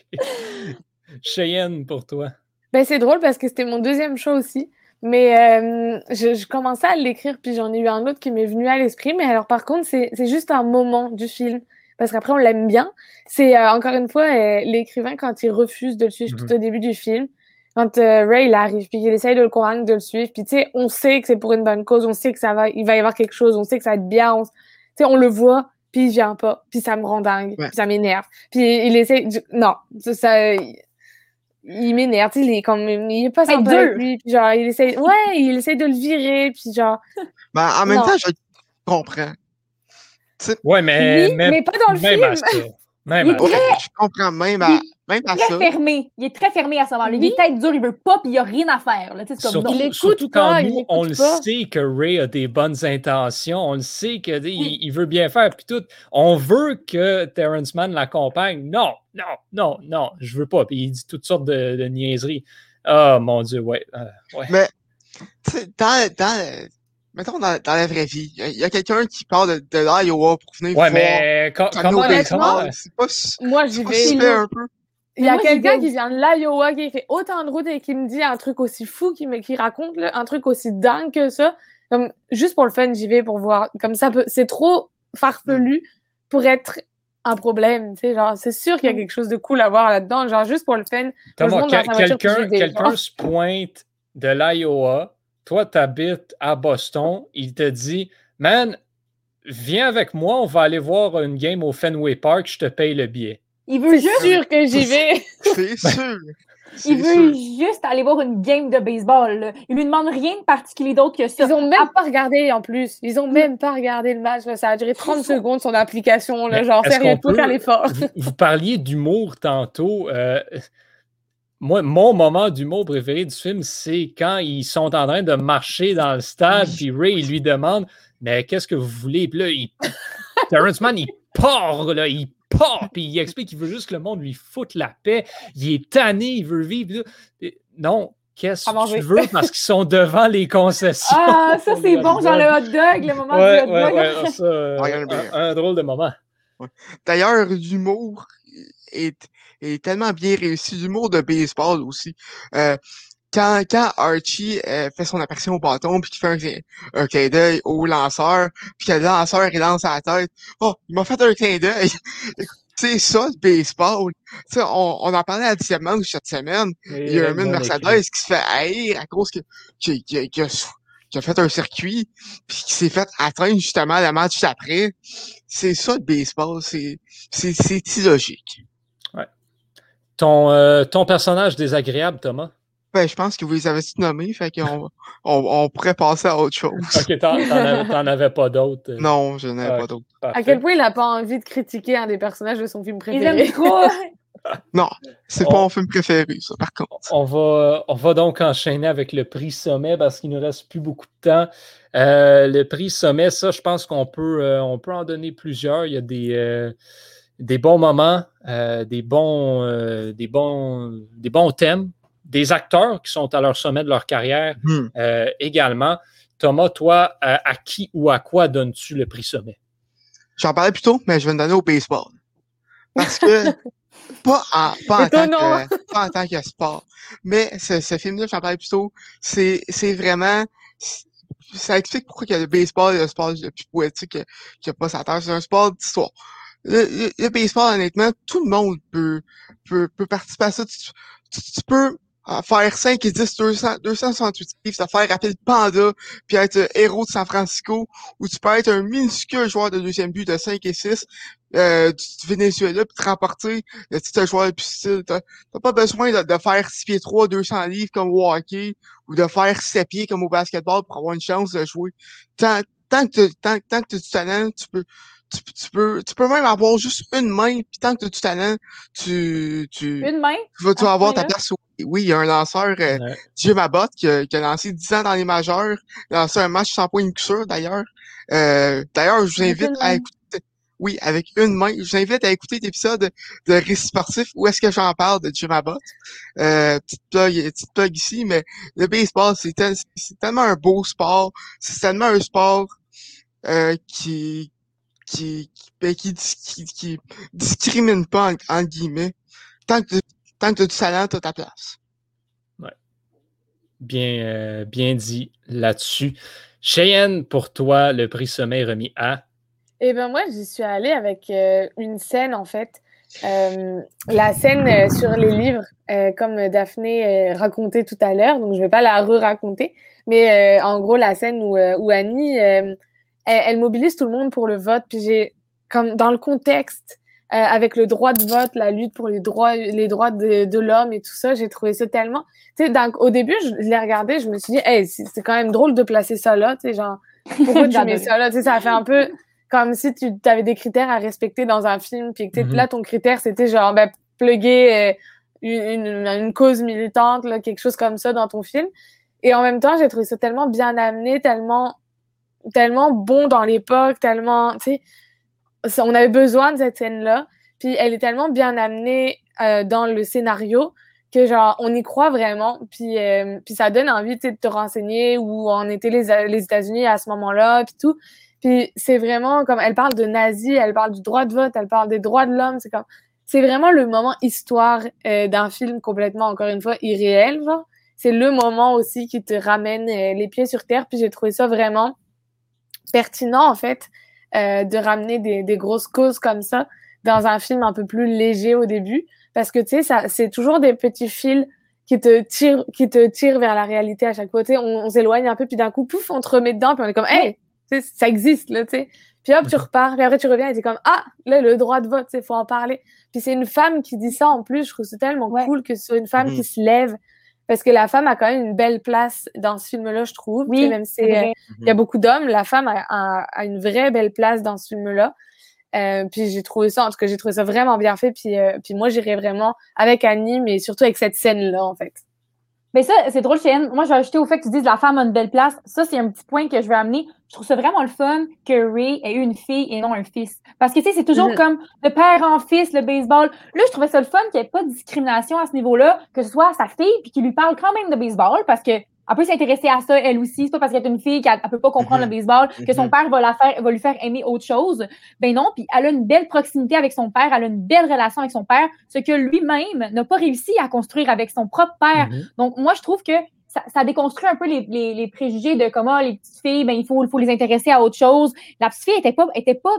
A: Cheyenne, pour toi.
D: Ben, c'est drôle parce que c'était mon deuxième show aussi. Mais euh, je, commençais à l'écrire, puis j'en ai eu un autre qui m'est venu à l'esprit. Mais alors, par contre, c'est juste un moment du film. Parce qu'après, on l'aime bien. C'est euh, encore une fois euh, l'écrivain quand il refuse de le suivre tout mhm. au début du film. Quand Ray il arrive, puis il essaye de le convaincre de le suivre. Puis tu sais, on sait que c'est pour une bonne cause, on sait que ça va, il va y avoir quelque chose, on sait que ça va être bien. Tu sais, on le voit, puis il vient pas, puis ça me rend dingue, puis ça m'énerve. Puis il essaie, non, ça, il m'énerve, il est comme, il est pas sympa avec lui, puis genre, il essaie, ouais, il essaie de le virer, puis genre.
C: Ben, en même temps, je comprends.
A: ouais, mais,
B: oui, mais, pas dans le film.
A: Même
B: très...
C: Je comprends même à, même à
B: très fermé. Il est très fermé à ce moment-là. Il est tête dur, il veut pas, puis il n'y a rien à faire. Là. Comme
A: surtout, il surtout quand nous, on le sait que Ray a des bonnes intentions, on le sait qu'il il veut bien faire, puis tout. On veut que Terrence Mann l'accompagne. Non, non, non, non, je veux pas. Puis il dit toutes sortes de, niaiseries. Oh mon Dieu, ouais. Euh, ouais.
C: Mais, dans, dans, mettons dans, dans, la vraie vie, il y a, quelqu'un qui parle de, de l'Iowa pour venir
A: ouais, voir. mais comment
C: C'est pas,
D: Moi, j'y vais. un peu. Il y a quelqu'un qui vient de l'Iowa qui fait autant de routes et qui me dit un truc aussi fou, qui, me, qui raconte un truc aussi dingue que ça. Comme, juste pour le fun, j'y vais pour voir. Comme ça, c'est trop farfelu pour être un problème. Tu sais, genre, c'est sûr qu'il y a quelque chose de cool à voir là-dedans. Genre, juste pour le fun.
A: quelqu'un quelqu'un se pointe de l'Iowa toi, tu habites à Boston, il te dit, man, viens avec moi, on va aller voir une game au Fenway Park, je te paye le billet.
B: Il veut juste
D: sûr que j'y vais.
C: C'est sûr.
B: Il veut juste aller voir une game de baseball. Là. Il lui demande rien de particulier d'autre que ça.
D: Ils ont même pas regardé en plus. Ils ont même pas regardé le match. Ça a duré 30 secondes son application. Là, genre, sérieux, faut faire l'effort.
A: Vous, vous, parliez d'humour tantôt. Euh, moi, mon moment d'humour préféré du film, c'est quand ils sont en train de marcher dans le stade, puis Ray lui demande Mais qu'est-ce que vous voulez? Puis là, il... Terrence Mann, il part, là, il part, puis il explique qu'il veut juste que le monde lui foute la paix. Il est tanné, il veut vivre. Non, qu'est-ce que tu veux parce qu'ils sont devant les concessions?
B: Ah, ça c'est bon, genre le hot dog, le moment
A: ouais,
B: du
A: hot dog. Ouais, ouais, ça, euh, un, drôle de moment.
C: D'ailleurs, l'humour est est tellement bien réussi. L'humour de baseball aussi. Euh, quand, quand Archie euh, fait son apparition au bâton puis qu'il fait un, clin d'œil au lanceur, puis que le lanceur il lance à la tête, oh, il m'a fait un clin d'œil. c'est ça le baseball. on, on en parlait à la dixième manche cette semaine. il y a un bon Mercedes qui se fait haïr à cause que, qui, qui, qui, a, qui a fait un circuit puis qui s'est fait atteindre justement le match d'après. C'est ça le baseball. C'est, c'est, c'est illogique.
A: Ton, euh, ton personnage désagréable, Thomas?
C: Ben, je pense que vous les avez tous nommés, fait qu'on on, on, pourrait passer à autre chose.
A: Ok, t'en avais pas d'autres. Euh.
C: Non, je n'en avais pas d'autres.
D: À quel point il n'a pas envie de critiquer un des personnages de son film préféré?
B: Il trop!
C: non, c'est pas mon film préféré, ça, par contre.
A: On va, on va donc enchaîner avec le prix sommet parce qu'il ne nous reste plus beaucoup de temps. Euh, le prix sommet, ça, je pense qu'on peut, on peut en donner plusieurs. Il y a des des bons moments, euh, des, bons, euh, des, bons, des bons thèmes, des acteurs qui sont à leur sommet de leur carrière hmm. euh, également. Thomas, toi, à qui ou à quoi donnes-tu le prix sommet?
C: J'en parlais plus tôt, mais je vais me donner au baseball. Parce que, pas, en, pas, en tant que, pas en tant que sport, mais ce, ce film-là, j'en parlais plus tôt, c'est vraiment ça explique pourquoi a le baseball le sport le plus poétique qui a pas sa terre. C'est un sport d'histoire le, le, baseball, honnêtement, tout le monde peut, peut, peut participer à ça. Tu, tu, peux euh, faire 5 et 10, 200, 268 livres, ça faire rappeler Panda, puis être héros de San Francisco, ou tu peux être un minuscule joueur de deuxième but de 5 et 6 euh, du Venezuela, puis te remporter le titre de joueur de plus style. T'as pas besoin de, de, faire 6 pieds 3, 200 livres comme au hockey, ou de faire 7 pieds comme au basketball pour avoir une chance de jouer. Tant, tant que tu tant, tant que as du talent, tu peux tu, peux, tu peux même avoir juste une main, puis tant que tu as du talent, tu, tu,
B: une main?
C: tu vas, tu vas avoir ta place. Oui, il y a un lanceur, euh, Jim Abbott, qui a, qui a, lancé 10 ans dans les majeurs, il a lancé un match sans point de sûr, d'ailleurs. Euh, d'ailleurs, je vous invite à écouter, oui, avec une main, je vous invite à écouter l'épisode de Récit sportif, où est-ce que j'en parle de Jim Abbott. Euh, petite plug, petite plug ici, mais le baseball, c'est tellement un beau sport, c'est tellement un sport euh, qui, qui, ben, qui, qui, qui, discrimine pas, en, guillemets. Tant que, tant que tu as du talent, tu as ta place.
A: Ouais. Bien, bien dit là-dessus. Cheyenne, pour toi, le prix sommet remis à?
D: Eh bien, moi, j'y suis allée avec une scène, en fait. la scène sur les livres, comme Daphné racontait tout à l'heure, donc je ne vais pas la re-raconter, mais en gros, la scène où, où Annie, elle, elle, mobilise tout le monde pour le vote, puis j'ai, comme dans le contexte, euh, avec le droit de vote, la lutte pour les droits, les droits de, de l'homme et tout ça, j'ai trouvé ça tellement. Tu sais, au début, je, l'ai regardé, je me suis dit, hey, c'est quand même drôle de placer ça là, tu sais, genre, pourquoi tu mets ça là, tu sais, ça fait un peu comme si tu avais des critères à respecter dans un film, puis que mm-hmm. là, ton critère, c'était genre, ben, plugger euh, une, une, une, cause militante, là, quelque chose comme ça dans ton film. Et en même temps, j'ai trouvé ça tellement bien amené, tellement, tellement bon dans l'époque, tellement, tu sais, on avait besoin de cette scène-là. Puis elle est tellement bien amenée euh, dans le scénario que genre on y croit vraiment. Puis, euh, puis ça donne envie de te renseigner où en étaient les, les États-Unis à ce moment-là, puis tout. Puis c'est vraiment comme elle parle de nazis, elle parle du droit de vote, elle parle des droits de l'homme. C'est comme c'est vraiment le moment histoire euh, d'un film complètement encore une fois irréel. C'est le moment aussi qui te ramène les pieds sur terre. Puis j'ai trouvé ça vraiment pertinent en fait euh, de ramener des, des, grosses causes comme ça dans un film un peu plus léger au début. Parce que, tu sais, ça, c'est toujours des petits fils qui te tirent, qui te tirent vers la réalité à chaque. Tu sais, on, s'éloigne un peu, puis d'un coup, pouf, on te remet dedans, puis on est comme, hey, ça existe, là, tu sais. Puis hop, tu repars, puis après tu reviens et es comme, ah, là, le droit de vote, il faut en parler. Puis c'est une femme qui dit ça en plus, je trouve c'est tellement cool que ce soit une femme qui mhm. se lève parce que la femme a quand même une belle place dans ce film-là, je trouve. Oui, même si euh, il y a beaucoup d'hommes, la femme a, une vraie belle place dans ce film-là. Euh, puis j'ai trouvé ça, en tout cas, j'ai trouvé ça vraiment bien fait. Puis, euh, puis moi, j'irais vraiment avec Annie, mais surtout avec cette scène-là, en fait.
B: Mais ça, c'est drôle, Cheyenne. Moi, je vais ajouter au fait que tu dises la femme a une belle place. Ça, c'est un petit point que je veux amener. Je trouve ça vraiment le fun que Ray ait eu une fille et non un fils. Parce que, tu sais, c'est toujours mm-hmm. comme le père en fils, le baseball. Là, je trouvais ça le fun qu'il n'y ait pas de discrimination à ce niveau-là, que ce soit sa fille, puis qu'il lui parle quand même de baseball, parce que elle peut s'intéresser à ça elle aussi. C'est pas parce qu'elle est une fille qu'elle peut pas comprendre le mhm. baseball que son mhm. père va la faire, va lui faire aimer autre chose. Ben non, puis elle a une belle proximité avec son père, elle a une belle relation avec son père, ce que lui-même n'a pas réussi à construire avec son propre père. Mhm. Donc moi je trouve que ça, ça, déconstruit un peu les, les, préjugés de comment les petites filles, ben il faut, il faut les intéresser à autre chose. La petite fille était pas, était pas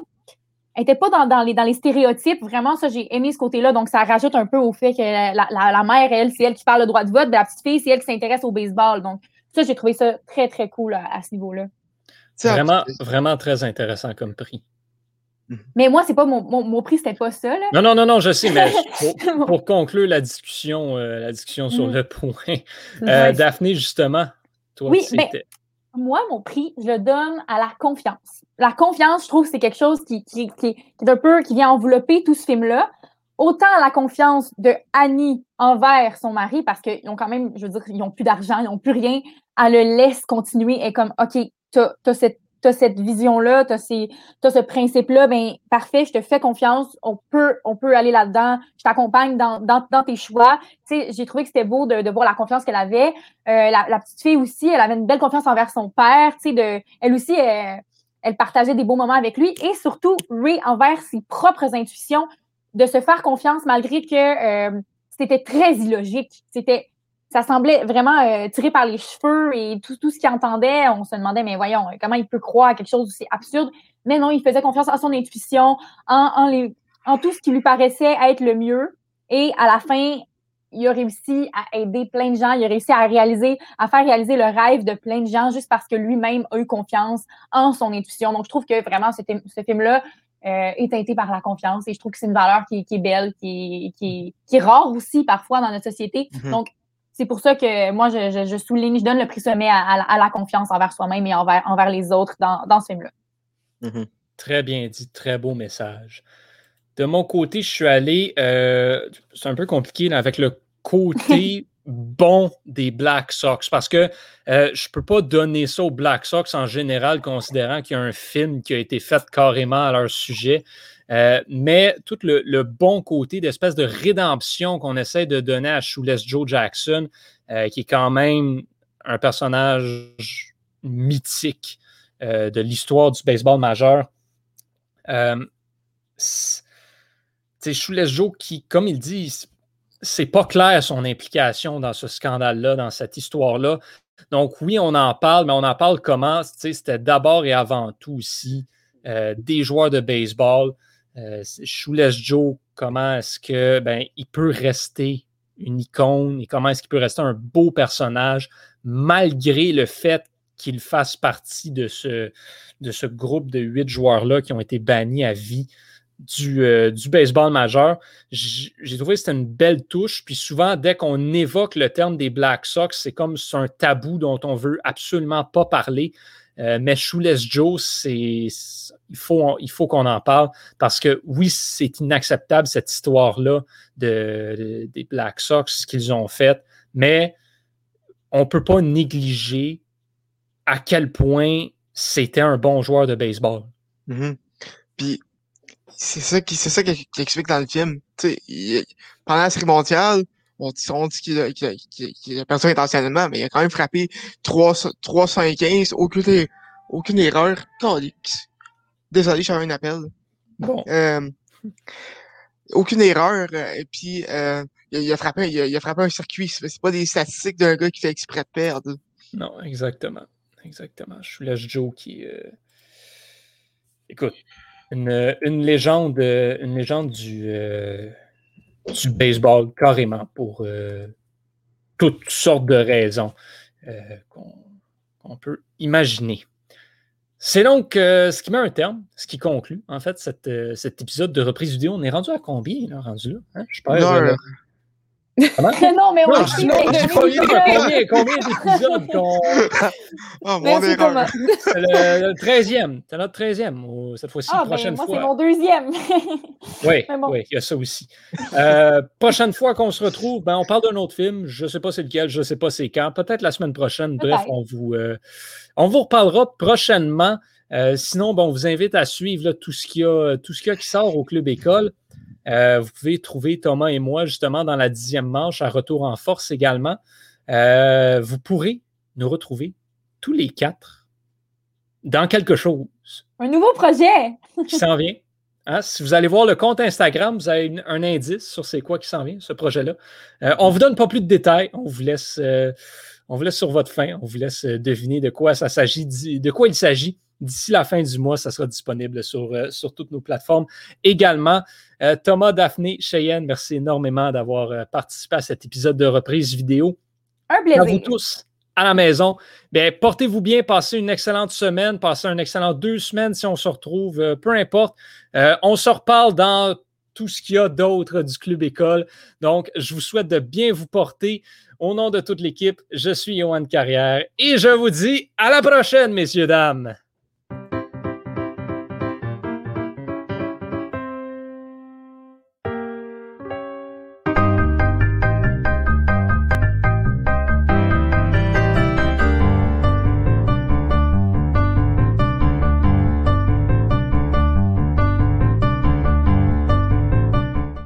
B: elle était pas dans, dans, les, dans les stéréotypes. Vraiment, ça, j'ai aimé ce côté-là. Donc, ça rajoute un peu au fait que la, la, la mère, elle, c'est elle qui parle le droit de vote. Ben, la petite fille, c'est elle qui s'intéresse au baseball. Donc, ça, j'ai trouvé ça très, très cool à, ce niveau-là.
A: Vraiment, vraiment très intéressant comme prix.
B: Mhm. Mais moi, c'est pas mon, mon, mon prix, c'était pas ça. Là.
A: Non, non, non, non, je sais, mais pour, conclure la discussion, euh, la discussion sur mhm. le point, euh, Daphné, justement, toi, oui, c'était.
B: Moi, mon prix, je le donne à la confiance la confiance, je trouve, c'est quelque chose qui, qui, qui, est un peu, qui vient envelopper tout ce film-là. Autant la confiance de Annie envers son mari, parce qu'ils ont quand même, je veux dire, ils n'ont plus d'argent, ils n'ont plus rien. Elle le laisse continuer et comme, OK, tu as, cette cette vision-là, tu as, ce principe-là, ben parfait, je te fais confiance, on peut, on peut aller là-dedans, je t'accompagne dans, dans, dans, tes choix. J'ai trouvé que c'était beau de, de, voir la confiance qu'elle avait. Euh, la, la, petite fille aussi, elle avait une belle confiance envers son père. De, elle aussi, elle, elle partageait des beaux moments avec lui et surtout Ray envers ses propres intuitions, de se faire confiance malgré que euh, c'était très illogique. C'était, ça semblait vraiment euh, tiré par les cheveux et tout, tout ce qu'il entendait. On se demandait, mais voyons, comment il peut croire à quelque chose aussi absurde? Mais non, il faisait confiance en son intuition, en, en, les, en tout ce qui lui paraissait être le mieux. Et à la fin, il a réussi à aider plein de gens, il a réussi à réaliser, à faire réaliser le rêve de plein de gens juste parce que lui-même a eu confiance en son intuition. Donc, je trouve que vraiment, ce, ce film-là euh, est teinté par la confiance et je trouve que c'est une valeur qui, qui est belle, qui, qui, qui, est rare aussi parfois dans notre société. Mm-hmm. Donc, c'est pour ça que moi, je, je, souligne, je donne le prix sommet à, à, la confiance envers soi-même et envers, envers les autres dans, dans ce film-là.
A: Mm-hmm. Très bien dit, très beau message. De mon côté, je suis allé, euh, c'est un peu compliqué avec le côté bon des Black Sox parce que euh, je ne peux pas donner ça aux Black Sox en général, considérant qu'il y a un film qui a été fait carrément à leur sujet. Euh, mais tout le, bon côté d'espèce de rédemption qu'on essaie de donner à Shoeless Joe Jackson, qui est quand même un personnage mythique de l'histoire du baseball majeur. C'est Shoeless Joe qui, comme il dit, c'est pas clair son implication dans ce scandale-là, dans cette histoire-là. Donc, oui, on en parle, mais on en parle comment? C'était d'abord et avant tout aussi euh, des joueurs de baseball. Euh, Joe, comment est-ce que ben, il peut rester une icône et comment est-ce qu'il peut rester un beau personnage malgré le fait qu'il fasse partie de ce, de ce groupe de huit joueurs-là qui ont été bannis à vie? Du, euh, du baseball majeur. J'ai trouvé que c'était une belle touche. Puis souvent, dès qu'on évoque le terme des Black Sox, c'est comme c'est un tabou dont on veut absolument pas parler. Euh, mais Shoeless Joe, c'est, il faut, qu'on en parle parce que oui, c'est inacceptable cette histoire-là de, des Black Sox, ce qu'ils ont fait, mais on ne peut pas négliger à quel point c'était un bon joueur de baseball.
C: Mm-hmm. Puis c'est ça qui c'est ça qui, explique dans le film. pendant la série mondiale, on, on dit qu'il a, qu a, personne intentionnellement, mais il a quand même frappé 3, 315, aucune, aucune erreur. Désolé, j'avais un appel.
A: Bon.
C: Euh, aucune erreur, euh, et puis euh, il, a, frappé, il, a, frappé un circuit. C'est pas des statistiques d'un gars qui fait exprès de perdre.
A: Non, exactement. Exactement. Je suis là Joe qui. Euh... Écoute, une, une, légende, une légende du, euh, du baseball, carrément, pour euh, toutes sortes de raisons euh, qu'on peut imaginer. C'est donc ce qui met un terme, ce qui conclut, en fait, cette, cet épisode de reprise vidéo. On est rendu à combien, là, rendu là? Hein? Je
C: perds,
B: non, mais on
A: dit combien, combien d'épisodes qu'on.
C: Oh, Merci
B: Thomas.
A: C'est le, 13e. C'est notre 13e cette fois-ci,
B: ah,
A: prochaine
B: ben,
A: fois.
B: Moi, c'est mon deuxième.
A: oui, oui, il y a ça aussi. Euh, prochaine fois qu'on se retrouve, ben, on parle d'un autre film. Je ne sais pas c'est lequel, je ne sais pas c'est quand. Peut-être la semaine prochaine. Bref, on vous, euh, on vous reparlera prochainement. Euh, sinon, bon, on vous invite à suivre tout ce qu'il y a, tout ce qu'il y a qui sort au Club École. Euh, vous pouvez trouver Thomas et moi justement dans la dixième manche à retour en force également. Euh, vous pourrez nous retrouver tous les quatre dans quelque chose.
B: Un nouveau projet
A: qui s'en vient. Hein, si vous allez voir le compte Instagram, vous avez un indice sur c'est quoi qui s'en vient, ce projet-là. Euh, on ne vous donne pas plus de détails, on vous laisse, on vous laisse sur votre fin, on vous laisse deviner de quoi ça s'agit, de quoi il s'agit. D'ici la fin du mois, ça sera disponible sur, euh, sur toutes nos plateformes également. Euh, Thomas, Daphné, Cheyenne, merci énormément d'avoir euh, participé à cet épisode de reprise vidéo.
B: Un plaisir.
A: À vous tous à la maison. Bien, portez-vous bien, passez une excellente semaine, passez un excellent deux semaines si on se retrouve, peu importe. on se reparle dans tout ce qu'il y a d'autre du Club École. Donc, je vous souhaite de bien vous porter. Au nom de toute l'équipe, je suis Johan Carrière et je vous dis à la prochaine, messieurs, dames.